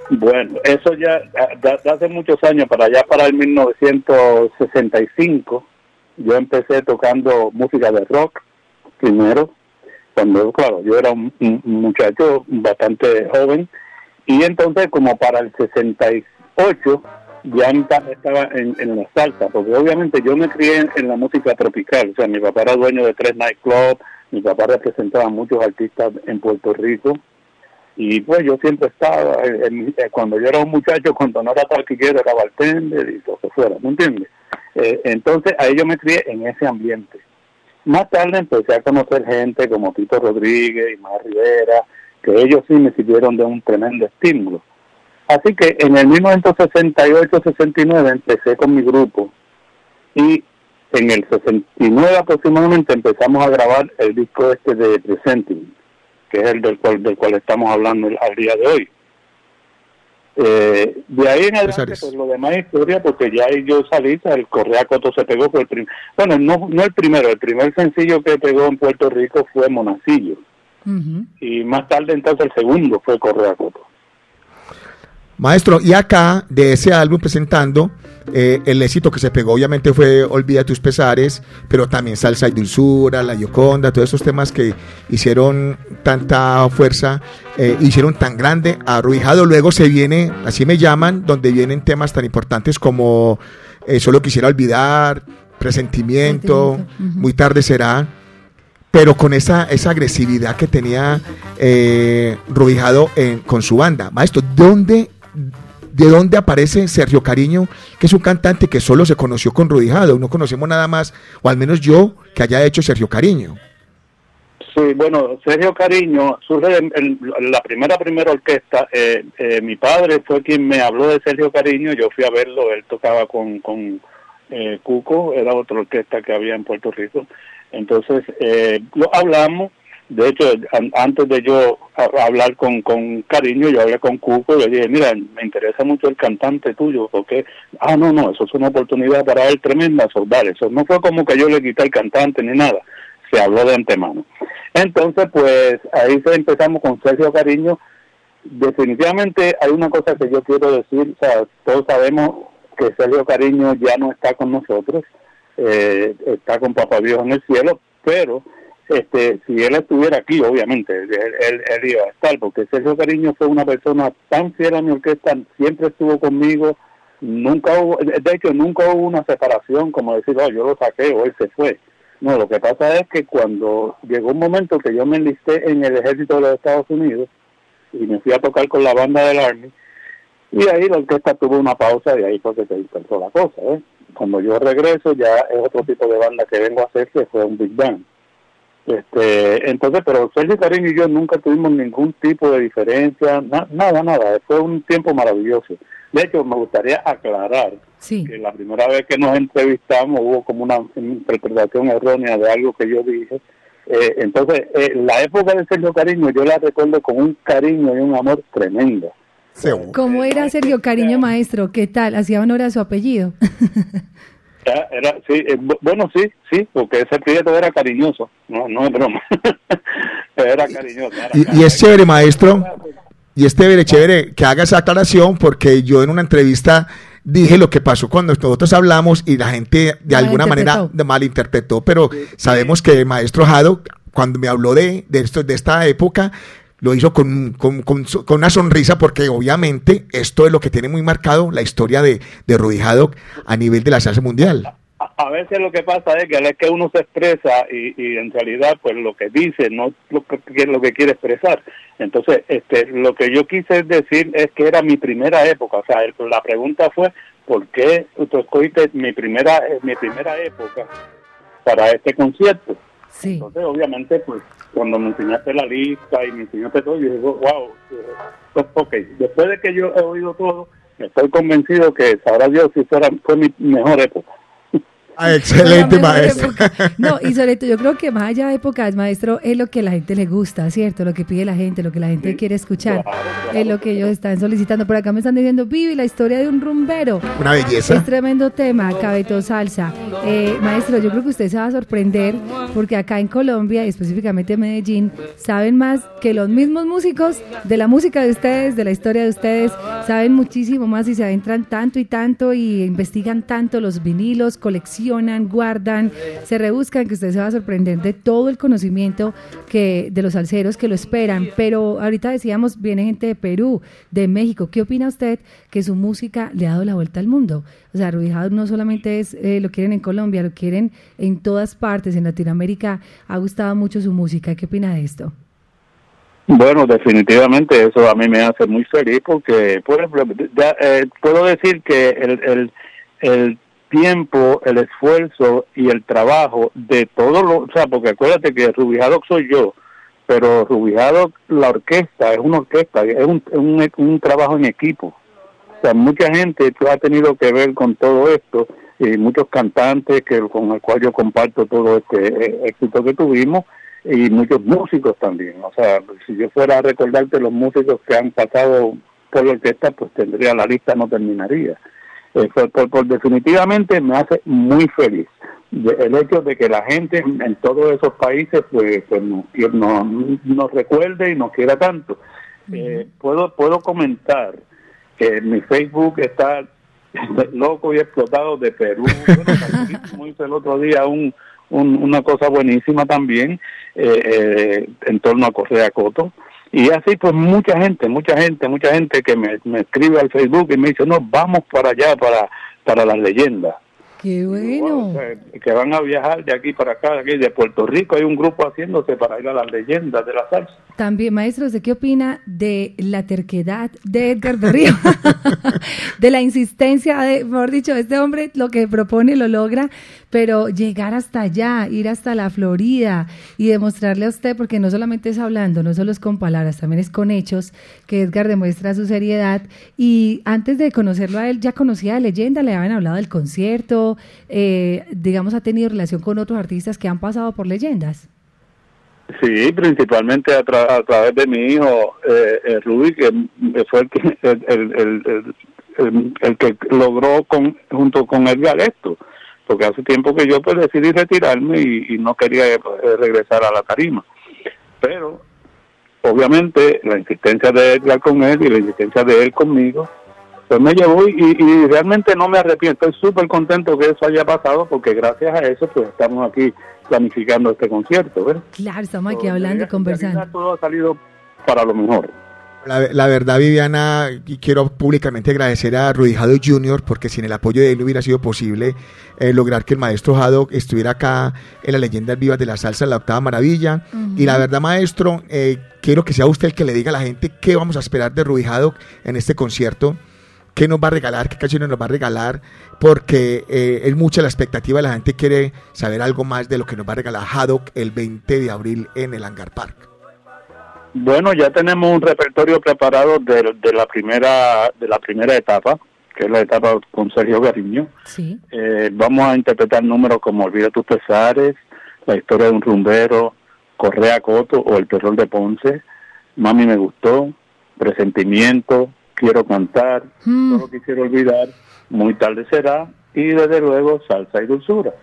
S7: Bueno, eso ya de hace muchos años, para allá para el 1965, yo empecé tocando música de rock primero, cuando, claro, yo era un, muchacho bastante joven, y entonces como para el 68 ya estaba en, en la salsa, porque obviamente yo me crié en, en la música tropical, o sea, mi papá era dueño de tres nightclubs, mi papá representaba a muchos artistas en Puerto Rico, y pues yo siempre estaba, en- en- eh, cuando yo era un muchacho, cuando no era taquillero, era bartender y lo que fuera, ¿me entiendes? Eh, entonces ahí yo me crié en ese ambiente. Más tarde empecé a conocer gente como Tito Rodríguez y Mar Rivera, que ellos sí me sirvieron de un tremendo estímulo. Así que en el 1968-69 empecé con mi grupo y en el 69 aproximadamente empezamos a grabar el disco este de Presenting, que es el del cual, del cual estamos hablando al día de hoy. Eh, de ahí en adelante, pues lo demás es historia, porque ya ahí yo salí, el Correa Coto se pegó, fue el prim- bueno, no, no el primero, el primer sencillo que pegó en Puerto Rico fue Monacillo, y más tarde entonces el segundo fue Correa Coto.
S5: Maestro, y acá de ese álbum presentando, eh, el éxito que se pegó obviamente fue Olvida tus pesares, pero también Salsa y Dulzura, La Yoconda, todos esos temas que hicieron tanta fuerza, eh, hicieron tan grande a Ruijado. Luego se viene, así me llaman, donde vienen temas tan importantes como eh, Solo quisiera olvidar, Presentimiento. Muy tarde será pero con esa, esa agresividad que tenía eh, Rubijado en- con su banda. Maestro, ¿dónde, ¿de dónde aparece Sergio Cariño, que es un cantante que solo se conoció con Rubijado? No conocemos nada más, o al menos yo, que haya hecho Sergio Cariño.
S7: Sí, bueno, Sergio Cariño surge en, en la primera primera orquesta. eh, eh, mi padre fue quien me habló de Sergio Cariño. Yo fui a verlo. Él tocaba con, con eh, Cuco, era otra orquesta que había en Puerto Rico. Entonces, eh, lo hablamos. De hecho, an- antes de yo hablar con, con Cariño, yo hablé con Cuco y le dije, mira, me interesa mucho el cantante tuyo, porque, ah, no, no, eso es una oportunidad para él tremenda, soldar. Eso no fue como que yo le quité al cantante ni nada, se habló de antemano. Entonces, pues ahí se empezamos con Sergio Cariño. Definitivamente hay una cosa que yo quiero decir, o sea, todos sabemos que Sergio Cariño ya no está con nosotros, eh, está con Papá Dios en el cielo, pero este si él estuviera aquí, obviamente, él, él, él iba a estar, porque Sergio Cariño fue una persona tan fiel a mi orquesta, siempre estuvo conmigo, nunca hubo, de hecho nunca hubo una separación como decir, oh, yo lo saqué o él se fue. No, lo que pasa es que cuando llegó un momento que yo me enlisté en el ejército de los Estados Unidos y me fui a tocar con la banda del Army, y ahí la orquesta tuvo una pausa y ahí fue que se dispersó la cosa. ¿eh? Cuando yo regreso ya es otro tipo de banda que vengo a hacer que fue un Big Bang. Este, entonces, pero Sergio Cariño y yo nunca tuvimos ningún tipo de diferencia, na- nada, nada, fue un tiempo maravilloso. De hecho, me gustaría aclarar
S4: Sí.
S7: que la primera vez que nos entrevistamos hubo como una interpretación errónea de algo que yo dije. Eh, entonces, eh, la época de Sergio Cariño yo la recuerdo con un cariño y un amor tremendo.
S4: ¿Cómo era Sergio Cariño, maestro? ¿Qué tal? ¿Hacía honor a su apellido?
S7: Era, era- sí, eh, bu- bueno, sí, sí, porque ese prieto era cariñoso, no, no es broma. era cariñoso. era
S5: Y, y es chévere, maestro, y es chévere, chévere que haga esa aclaración, porque yo en una entrevista dije lo que pasó cuando nosotros hablamos y la gente de alguna manera
S4: malinterpretó,
S5: pero sabemos que el maestro Jado, cuando me habló de, de, esto, de esta época, lo hizo con, con, con con una sonrisa, porque obviamente esto es lo que tiene muy marcado la historia de, de Rudy Haddock a nivel de la salsa mundial.
S7: a, a veces lo que pasa es que es que uno se expresa y, y en realidad pues lo que dice no es lo que, lo que quiere expresar entonces este lo que yo quise decir es que era mi primera época o sea el- la pregunta fue por qué tú escogiste mi primera eh, mi primera época para este concierto
S4: Sí.
S7: entonces obviamente pues cuando me enseñaste la lista y me enseñaste todo yo digo wow eh, ok después de que yo he oído todo estoy convencido que sabrá Dios si fuera fue mi mejor época
S5: Ah, excelente, maestro.
S4: No, y sobre todo, yo creo que más allá de épocas, maestro, es lo que la gente le gusta, ¿cierto? Lo que pide la gente, lo que la gente quiere escuchar. Es lo que ellos están solicitando. Por acá me están diciendo, Vivi, la historia de un rumbero.
S5: Una belleza.
S4: Es tremendo tema, Cabeto Salsa. Eh, maestro, yo creo que usted se va a sorprender porque acá en Colombia, y específicamente en Medellín, saben más que los mismos músicos de la música de ustedes, de la historia de ustedes, saben muchísimo más y se adentran tanto y tanto y investigan tanto los vinilos, guardan, se rebuscan, que usted se va a sorprender de todo el conocimiento que de los salseros que lo esperan. Pero ahorita decíamos, viene gente de Perú, de México. ¿Qué opina usted que su música le ha dado la vuelta al mundo? O sea, Rudy no solamente es, eh, lo quieren en Colombia, lo quieren en todas partes, en Latinoamérica. Ha gustado mucho su música. ¿Qué opina de esto?
S7: Bueno, definitivamente eso a mí me hace muy feliz porque, por ejemplo, ya, eh, puedo decir que el, el, el tiempo, el esfuerzo y el trabajo de todo lo, o sea, porque acuérdate que Rubijado soy yo, pero Rubijado, la orquesta, es una orquesta, es un, un, un trabajo en equipo. O sea, mucha gente ha tenido que ver con todo esto y muchos cantantes que con el cual yo comparto todo este eh, éxito que tuvimos y muchos músicos también. O sea, si yo fuera a recordarte los músicos que han pasado por la orquesta, pues tendría la lista, no terminaría. Eh, por, por- por definitivamente me hace muy feliz de- el hecho de que la gente en, en todos esos países pues, pues nos, quiere- nos, nos recuerde y nos quiera tanto. Eh, puedo puedo comentar que mi Facebook está loco y explotado de Perú. Bueno, hizo el otro día un, un- una cosa buenísima también eh, eh, en torno a Correa Coto. Y así pues mucha gente, mucha gente, mucha gente que me, me escribe al Facebook y me dice, no, vamos para allá, para, para las leyendas.
S4: Qué
S7: Wow,
S4: bueno.
S7: o sea, que van a viajar de aquí para acá, de aquí de Puerto Rico hay un grupo haciéndose para ir a las leyendas de la salsa.
S4: También, maestro, ¿usted qué opina de la terquedad de Edgar Berrío? de la insistencia de, mejor dicho, este hombre lo que propone lo logra, pero llegar hasta allá, ir hasta la Florida y demostrarle a usted, porque no solamente es hablando, no solo es con palabras, también es con hechos, que Edgar demuestra su seriedad. Y antes de conocerlo a él, ya conocía de leyenda, le habían hablado del concierto, eh, digamos, ha tenido relación con otros artistas que han pasado por leyendas.
S7: Sí, principalmente a, tra- a través de mi hijo eh, eh, Ruby, que fue el que, el, el, que logró con, junto con Edgar esto, porque hace tiempo que yo pues decidí retirarme y, y no quería eh, regresar a la tarima. Pero obviamente la insistencia de Edgar con él y la insistencia de él conmigo, pues me llevó y, y realmente no me arrepiento, estoy súper contento que eso haya pasado porque gracias a eso pues estamos aquí planificando este concierto, ¿verdad?
S4: Claro, estamos aquí
S7: Pero
S4: hablando y conversando.
S7: Todo ha salido para lo mejor.
S5: La, la verdad, Viviana, y quiero públicamente agradecer a Rudy Haddock Jr., porque sin el apoyo de él no hubiera sido posible eh, lograr que el maestro Haddock estuviera acá en las leyendas vivas de la salsa, en la octava maravilla. Y la verdad, maestro, eh, quiero que sea usted el que le diga a la gente qué vamos a esperar de Rudy Haddock en este concierto, qué nos va a regalar, qué canciones nos va a regalar, porque eh, es mucha la expectativa, la gente quiere saber algo más de lo que nos va a regalar Haddock el 20 de abril en el Hangar Park.
S7: Bueno, ya tenemos un repertorio preparado de, de la primera de la primera etapa, que es la etapa con Sergio Gariño.
S4: Sí.
S7: Eh, vamos a interpretar números como Olvida tus pesares, La historia de un rumbero, Correa Coto o El terror de Ponce, Mami me gustó, Presentimiento, Quiero cantar,
S4: Mm.
S7: Solo quisiera olvidar, Muy tarde será y desde luego Salsa y Dulzura.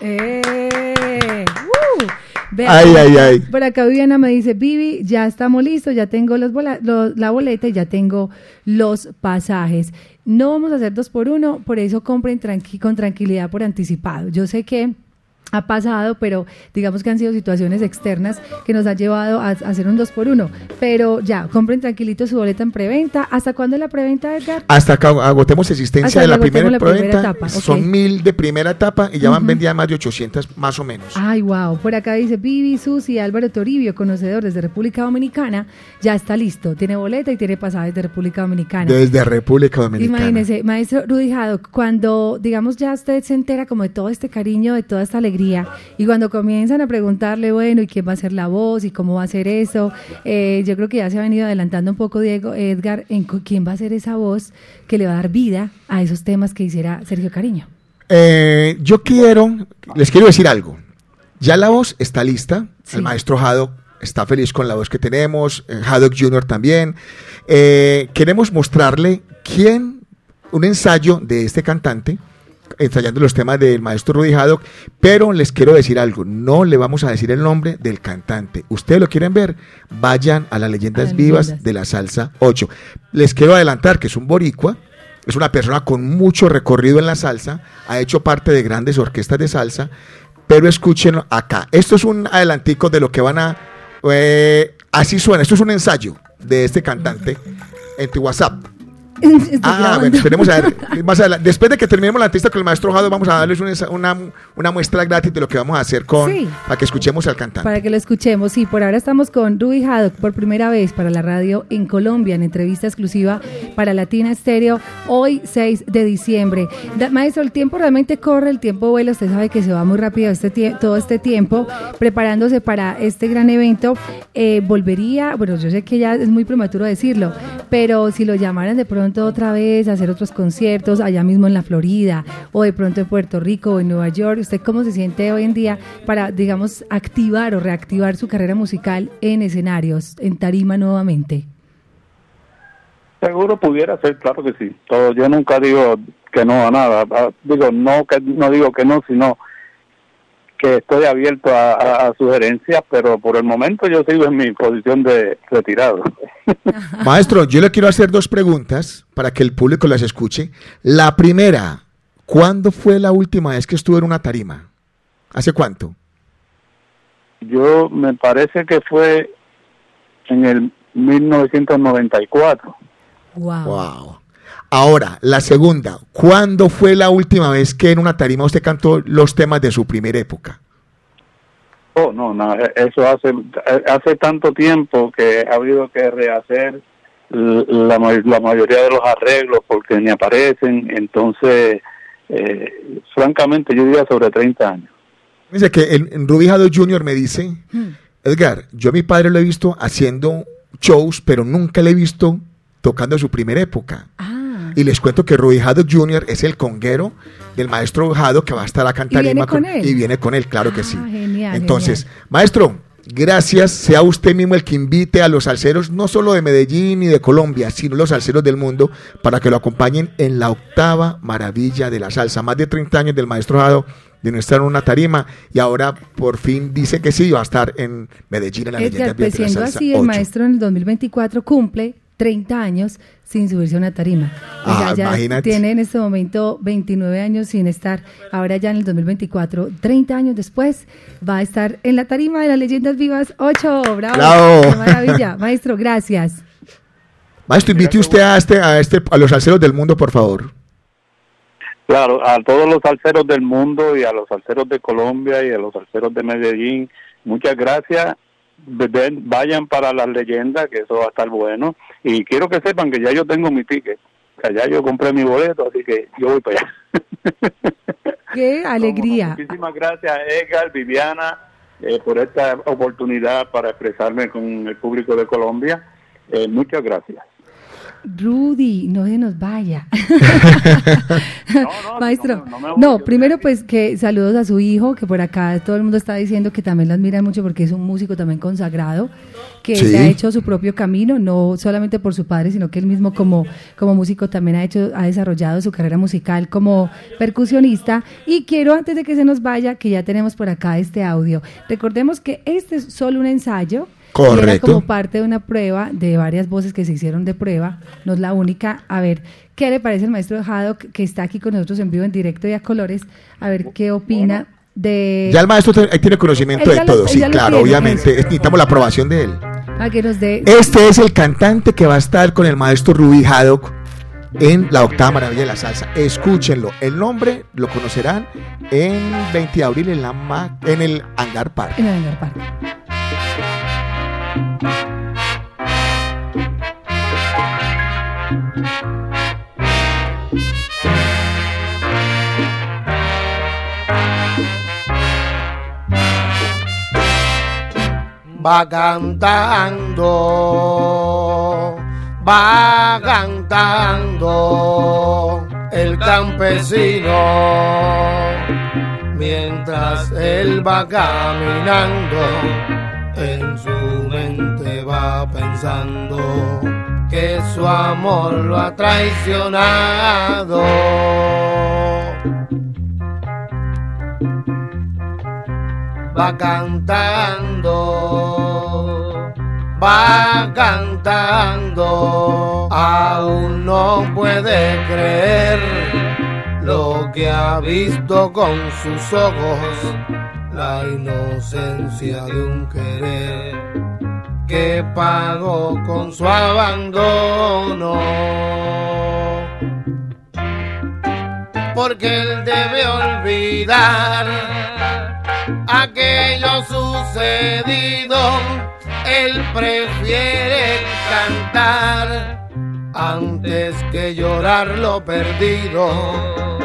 S4: ¡Eh! ¡Uh! Vea,
S5: Ay,
S4: por
S5: ay,
S4: acá-
S5: ay.
S4: Por acá Viviana me dice, Vivi, ya estamos listos, ya tengo los bola- los- la boleta y ya tengo los pasajes. No vamos a hacer dos por uno, por eso compren tranqui- con tranquilidad por anticipado. Yo sé que ha pasado, pero digamos que han sido situaciones externas que nos han llevado a, hacer un dos por uno. Pero ya, compren tranquilito su boleta en preventa. ¿Hasta cuándo es la preventa, Edgar?
S5: Hasta que agotemos existencia
S4: Hasta
S5: de la primera,
S4: la primera
S5: preventa,
S4: etapa,
S5: son mil de primera etapa y ya van vendidas más de 800 más o menos.
S4: Ay, wow. Por acá dice Vivi, Susi, Álvaro Toribio, conocedor desde República Dominicana, ya está listo. Tiene boleta y tiene pasajes de República Dominicana.
S5: Desde República Dominicana.
S4: Imagínese, maestro Rudy Haddock, cuando, digamos, ya usted se entera como de todo este cariño, de toda esta alegría, y cuando comienzan a preguntarle, bueno, ¿y quién va a ser la voz? ¿Y cómo va a ser eso? Eh, yo creo que ya se ha venido adelantando un poco, Diego, Edgar, en quién va a ser esa voz que le va a dar vida a esos temas que hiciera Sergio Cariño.
S5: Eh, yo quiero, les quiero decir algo. Ya la voz está lista.
S4: Sí.
S5: El maestro Haddock está feliz con la voz que tenemos. eh, Haddock Jr. también. Eh, queremos mostrarle quién, un ensayo de este cantante, ensayando los temas del maestro Rudy Haddock, pero les quiero decir algo, no le vamos a decir el nombre del cantante. Ustedes lo quieren ver, vayan a las leyendas vivas de la salsa 8. Les quiero adelantar que es un boricua, es una persona con mucho recorrido en la salsa, ha hecho parte de grandes orquestas de salsa, pero escuchen acá. Esto es un adelantico de lo que van a... eh, así suena, esto es un ensayo de este cantante en tu WhatsApp. Ah, bueno, esperemos a ver. Más adelante. Después de que terminemos la entrevista con el maestro Jado, vamos a darles una, una, una muestra gratis de lo que vamos a hacer con
S4: Sí.
S5: para que escuchemos al cantante.
S4: Para que lo escuchemos, sí, por ahora estamos con Ruby Haddock por primera vez para la radio en Colombia, en entrevista exclusiva para Latina Estéreo, hoy 6 de diciembre. Da- maestro, el tiempo realmente corre, el tiempo vuela, usted sabe que se va muy rápido este todo este tiempo, preparándose para este gran evento. Eh, volvería, bueno, yo sé que ya es muy prematuro decirlo, pero si lo llamaran de pronto pronto otra vez hacer otros conciertos allá mismo en la Florida o de pronto en Puerto Rico o en Nueva York? ¿Usted cómo se siente hoy en día para, digamos, activar o reactivar su carrera musical en escenarios, en tarima nuevamente?
S7: Seguro pudiera ser, claro que sí. Yo nunca digo que no a nada. Ah, Digo, no que no digo que no, sino que estoy abierto a, a- a sugerencias, pero por el momento yo sigo en mi posición de retirado.
S5: Maestro, yo le quiero hacer dos preguntas para que el público las escuche. La primera, ¿cuándo fue la última vez que estuvo en una tarima? ¿Hace cuánto?
S7: Yo me parece que fue en el 1994.
S4: Wow.
S5: Wow. Ahora, la segunda, ¿cuándo fue la última vez que en una tarima usted cantó los temas de su primera época?
S7: Oh, no, no, e- eso hace hace tanto tiempo que ha habido que rehacer la, ma- la mayoría de los arreglos porque ni aparecen, entonces, eh, francamente, yo diría sobre 30 años.
S5: Dice que el, Ruby Jado Jr. me dice, Edgar, yo a mi padre lo he visto haciendo shows, pero nunca le he visto tocando su primera época.
S4: Ah,
S5: Y les cuento que Ruby Jado Jr. es el conguero del maestro Jado que va a estar acá en
S4: ¿Y viene
S5: tarima
S4: con él?
S5: y viene con él, claro que
S4: Ah,
S5: sí.
S4: genial,
S5: Entonces, maestro, gracias, sea usted mismo el que invite a los salseros, no solo de Medellín y de Colombia, sino los salseros del mundo, para que lo acompañen en la octava maravilla de la salsa. Más de 30 años del maestro Jado de no estar en una tarima y ahora por fin dice que sí, va a estar en Medellín en la leyenda
S4: pues
S5: de la
S4: siendo
S5: salsa
S4: así, el
S5: 8.
S4: maestro en el 2024 cumple 30 años sin subirse a una tarima. O sea,
S5: Ah,
S4: ya
S5: imagínate.
S4: tiene en este momento 29 años sin estar. Ahora ya en el 2024, 30 años después, va a estar en la tarima de las leyendas vivas 8. ¡Bravo!
S5: Bravo.
S4: ¡Qué maravilla! Maestro, gracias.
S5: Maestro, invite usted a este, a este, a los salseros del mundo, por favor.
S7: Claro, a todos los salseros del mundo y a los salseros de Colombia y a los salseros de Medellín, muchas gracias. Vayan para las leyendas, que eso va a estar bueno. Y quiero que sepan que ya yo tengo mi ticket. Ya yo compré mi boleto, así que yo voy para allá.
S4: ¡Qué alegría!
S7: Muchísimas gracias, Edgar, Viviana, eh, por esta oportunidad para expresarme con el público de Colombia. Eh, muchas gracias.
S4: Rudy, no se nos vaya.
S7: no,
S4: Maestro,
S7: no me- me
S4: primero pues que saludos a su hijo, que por acá todo el mundo está diciendo que también lo admira mucho porque es un músico también consagrado, que
S5: Sí.
S4: se ha hecho su propio camino, no solamente por su padre, sino que él mismo como, como músico también ha hecho, ha desarrollado su carrera musical como percusionista. Y quiero antes de que se nos vaya, que ya tenemos por acá este audio. Recordemos que este es solo un ensayo. Y era
S5: Correcto.
S4: como parte de una prueba de varias voces que se hicieron de prueba, no es la única. A ver, ¿qué le parece el maestro Haddock que está aquí con nosotros en vivo, en directo y a colores? A ver qué opina de...
S5: Ya el maestro tiene conocimiento
S4: Él
S5: de todo, sí, claro, obviamente.
S4: eso.
S5: Necesitamos la aprobación de él.
S4: a que nos dé...
S5: Este es el cantante que va a estar con el maestro Rubí Haddock en la octava maravilla de la salsa. Escúchenlo. El nombre lo conocerán en 20 de abril en, la en el Hangar Park.
S4: en el Hangar Park.
S8: Va cantando, va cantando el campesino mientras él va caminando. En su mente va pensando que su amor lo ha traicionado. va cantando, va cantando, aún no puede creer lo que ha visto con sus ojos, la inocencia de un querer que pagó con su abandono porque él debe olvidar aquello sucedido. Él prefiere cantar antes que llorar lo perdido.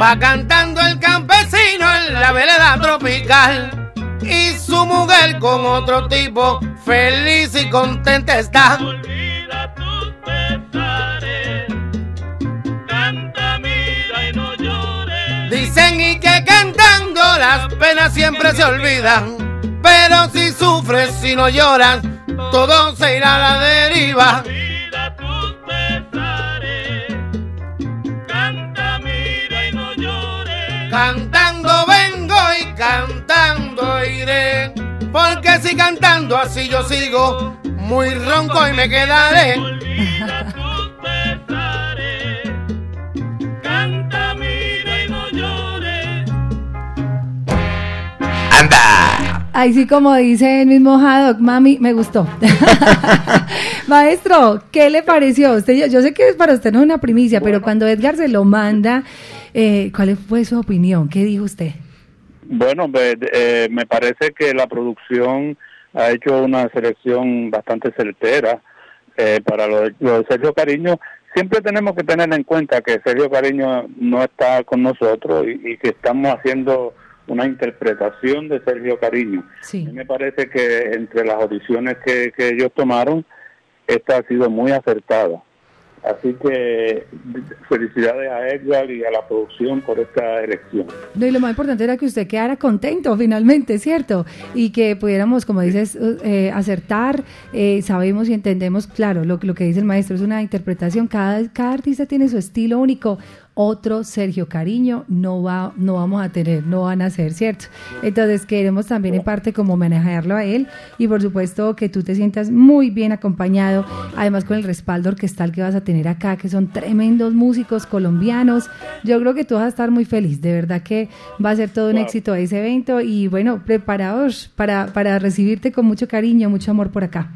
S8: Va cantando el campesino en la vereda tropical. Y su mujer con otro tipo, feliz y contenta está.
S2: Olvida tus pesares. Canta, mira y no llores.
S8: Dicen y que cantando las penas siempre se olvidan. Pero si sufres, si no lloras, todo se irá a la deriva. Cantando vengo y cantando iré. Porque si cantando así yo sigo, muy ronco y me quedaré.
S2: Olvida tus pesares. Canta, mira y no llores.
S4: Ahí sí, como dice el mismo Haddock, mami, me gustó. Maestro, ¿qué le pareció? Usted, yo, yo sé que para usted no es una primicia, pero cuando Edgar se lo manda, eh, ¿cuál fue su opinión? ¿Qué dijo usted?
S7: Bueno, me, eh, me parece que la producción ha hecho una selección bastante certera eh, para lo de, lo de Sergio Cariño. Siempre tenemos que tener en cuenta que Sergio Cariño no está con nosotros y, y que estamos haciendo una interpretación de Sergio Cariño.
S4: Sí.
S7: A mí me parece que entre las audiciones que, que ellos tomaron, esta ha sido muy acertada. Así que felicidades a Edgar y a la producción por esta elección.
S4: No, y lo más importante era que usted quedara contento finalmente, ¿cierto? Y que pudiéramos, como dices, eh, acertar, eh, sabemos y entendemos, claro, lo, lo que dice el maestro es una interpretación, cada, cada artista tiene su estilo único, otro Sergio Cariño no va no vamos a tener, no van a ser, ¿cierto? Entonces queremos también en parte como manejarlo a él y por supuesto que tú te sientas muy bien acompañado, además con el respaldo orquestal que vas a tener acá, que son tremendos músicos colombianos. Yo creo que tú vas a estar muy feliz, de verdad que va a ser todo un éxito ese evento y bueno, preparados para, para recibirte con mucho cariño, mucho amor por acá.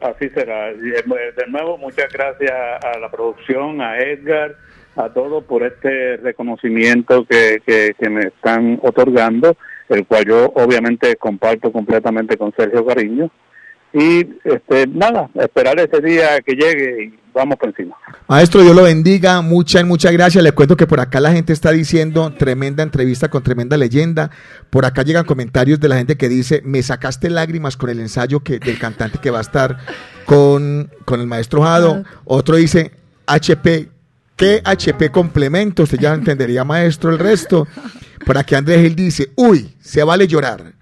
S7: Así será. Eh, De nuevo, muchas gracias a la producción, a Edgar, a todos por este reconocimiento que, que, que me están otorgando, el cual yo obviamente comparto completamente con Sergio Cariño. Y este nada, esperar ese día que llegue vamos por encima.
S5: Maestro, Dios lo bendiga, muchas, muchas gracias. Le cuento que por acá la gente está diciendo tremenda entrevista con tremenda leyenda. Por acá llegan comentarios de la gente que dice, me sacaste lágrimas con el ensayo que, del cantante que va a estar con, con el maestro Jado. Otro dice, HP, ¿qué HP complemento? Usted ya entendería, maestro, el resto. Por aquí Andrés Gil dice, uy, se vale llorar.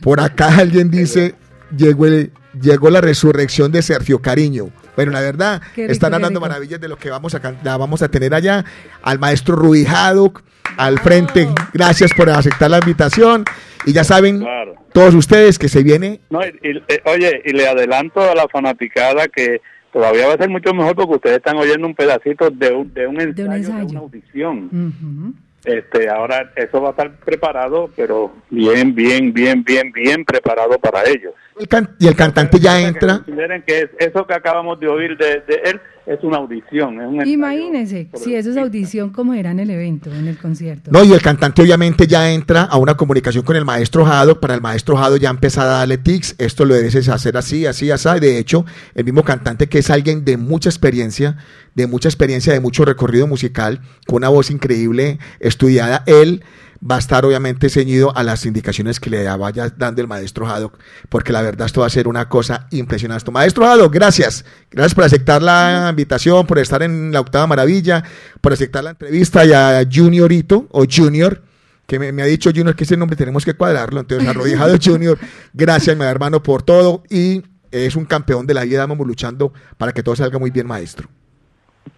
S5: Por acá alguien dice, llegó, el- llegó la resurrección de Sergio Cariño. Bueno, la verdad,
S4: rico,
S5: están hablando maravillas de lo que vamos a, can- la vamos a tener allá. Al maestro Rubí Haddock, al frente, gracias por aceptar la invitación. Y ya saben,
S7: Claro.
S5: todos ustedes que se viene
S7: No, y- y- eh, oye, y le adelanto a la fanaticada que todavía va a ser mucho mejor porque ustedes están oyendo un pedacito de un, de un, ensayo, de
S4: ensayo.
S7: una audición.
S4: Ujú.
S7: Este, ahora eso va a estar preparado, pero bien, bien, bien, bien, bien preparado para ellos.
S5: el can- y el cantante ya entra.
S7: Consideren que es- eso que acabamos de oír de, de él es una audición. Es un
S4: Imagínense, si eso es audición, ¿cómo era en el evento, en el concierto?
S5: No, y el cantante obviamente ya entra a una comunicación con el maestro Jado. Para el maestro Jado ya empezar a darle tics. Esto lo debes hacer así, así, así. De hecho, el mismo cantante que es alguien de mucha experiencia, de mucha experiencia, de mucho recorrido musical, con una voz increíble, estudiada, él va a estar obviamente ceñido a las indicaciones que le vaya dando el maestro Haddock, porque la verdad esto va a ser una cosa impresionante. Maestro Haddock, gracias. Gracias por aceptar la invitación, por estar en la octava maravilla, por aceptar la entrevista y a Juniorito o Junior, que me, ha dicho Junior que ese nombre tenemos que cuadrarlo, entonces arrodillado Junior, gracias mi hermano por todo y es un campeón de la vida, vamos luchando para que todo salga muy bien, maestro.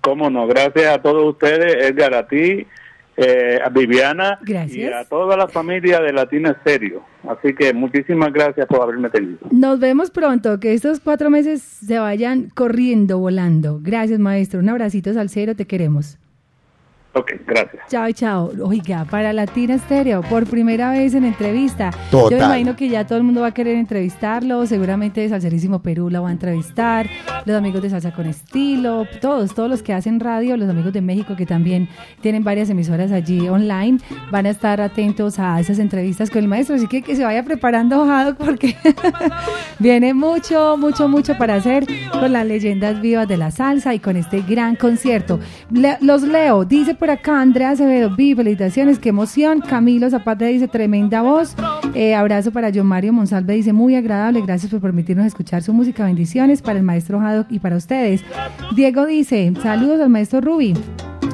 S7: Cómo no, gracias a todos ustedes, Edgar, a ti, eh, a Viviana y
S4: Gracias.
S7: a toda la familia de Latina Serio. Así que muchísimas gracias por haberme tenido.
S4: Nos vemos pronto, que estos cuatro meses se vayan corriendo, volando. Gracias, maestro. Un abracito salsero, te queremos.
S7: Ok, gracias.
S4: Chao, chao. Oiga, para Latina Estéreo, por primera vez en entrevista.
S5: Total.
S4: Yo me imagino que ya todo el mundo va a querer entrevistarlo. Seguramente Salserísimo Perú la va a entrevistar. Los amigos de Salsa con Estilo, todos, todos los que hacen radio, los amigos de México que también tienen varias emisoras allí online, van a estar atentos a esas entrevistas con el maestro. Así que que se vaya preparando, Jado, porque viene mucho, mucho, mucho para hacer con las leyendas vivas de la salsa y con este gran concierto. Le- los leo, dice por acá, Andrea Acevedo, vi, felicitaciones, qué emoción. Camilo Zapata dice, tremenda voz. Eh, abrazo para John Mario Monsalve, dice, muy agradable, gracias por permitirnos escuchar su música. Bendiciones para el maestro Haddock y para ustedes. Diego dice, saludos al maestro Ruby.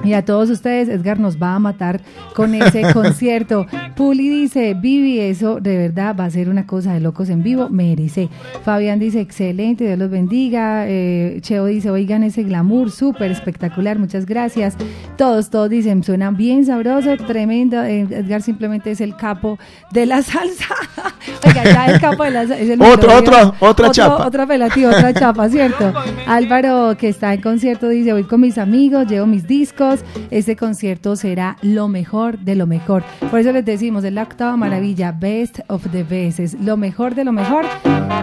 S4: Y a todos ustedes, Edgar nos va a matar con ese concierto. Puli dice, Vivi, eso de verdad va a ser una cosa de locos en vivo, merece. Fabián dice, excelente, Dios los bendiga. Eh, Cheo dice, oigan ese glamour, súper espectacular, muchas gracias. Todos, todos dicen, suena bien sabroso, tremendo. Eh, Edgar simplemente es el capo de la salsa. Oiga, ya el capo de la salsa. es el
S5: Otro- otro- otra
S4: Otro-
S5: chapa.
S4: Otra apelativo, otra chapa, ¿cierto? Álvaro, que está en concierto, dice, voy con mis amigos, llevo mis discos, este concierto será lo mejor de lo mejor. Por eso les decimos, es la octava maravilla, best of the best, es lo mejor de lo mejor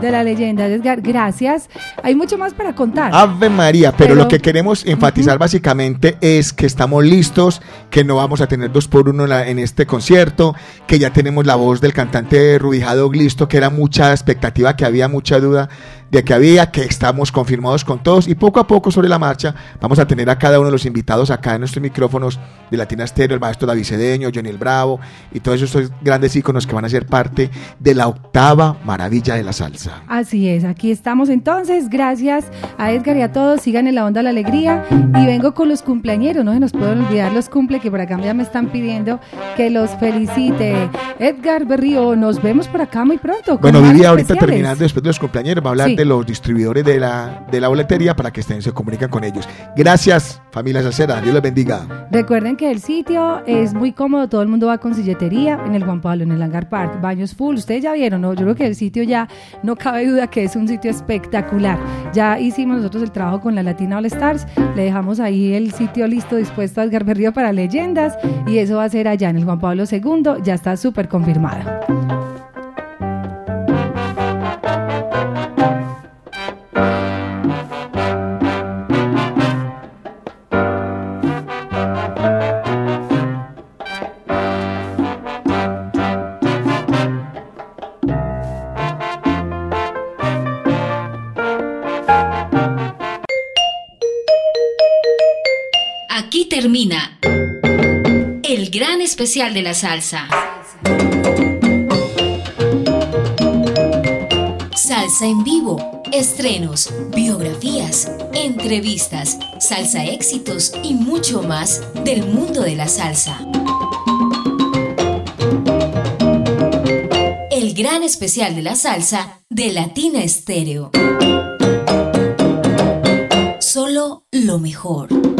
S4: de la leyenda. Edgar, gracias. Hay mucho más para contar.
S5: Ave María, pero,
S4: Pero-
S5: lo que queremos enfatizar básicamente es que estamos listos, que no vamos a tener dos por uno en, la- en este concierto, que ya tenemos la voz del cantante Rubijado listo, que era mucha expectativa, que había mucha duda de que había, que estamos confirmados con todos y poco a poco sobre la marcha vamos a tener a cada uno de los invitados acá en nuestros micrófonos de Latina Stereo, el maestro David Cedeño, Johnny el Bravo y todos esos grandes íconos que van a ser parte de la octava maravilla de la salsa.
S4: Así es, aquí estamos entonces. Gracias a Edgar y a todos. Sigan en la onda de la alegría. Y vengo con los cumpleañeros, no se nos pueden olvidar los cumple que por acá ya me están pidiendo que los felicite. Edgar Berrío, nos vemos por acá muy pronto.
S5: Bueno, Vivi, ahorita
S4: especiales.
S5: terminando después de los cumpleaños, va a hablar
S4: Sí.
S5: de los distribuidores de la, de la boletería para que estén, se comunican con ellos. Gracias, familia Salcera. Dios les bendiga.
S4: Recuerden que el sitio es muy cómodo, todo el mundo va con silletería en el Juan Pablo, en el Hangar Park, baños full. Ustedes ya vieron, ¿no? Yo creo que el sitio ya no cabe duda que es un sitio espectacular. Ya hicimos nosotros el trabajo con la Latina All Stars, le dejamos ahí el sitio listo, dispuesto a Edgar Berrío para leyendas y eso va a ser allá en el Juan Pablo II, ya está súper confirmado.
S1: Especial de la salsa. Salsa en vivo, estrenos, biografías, entrevistas, salsa éxitos y mucho más del mundo de la salsa. El gran especial de la salsa de Latina Estéreo. Solo lo mejor.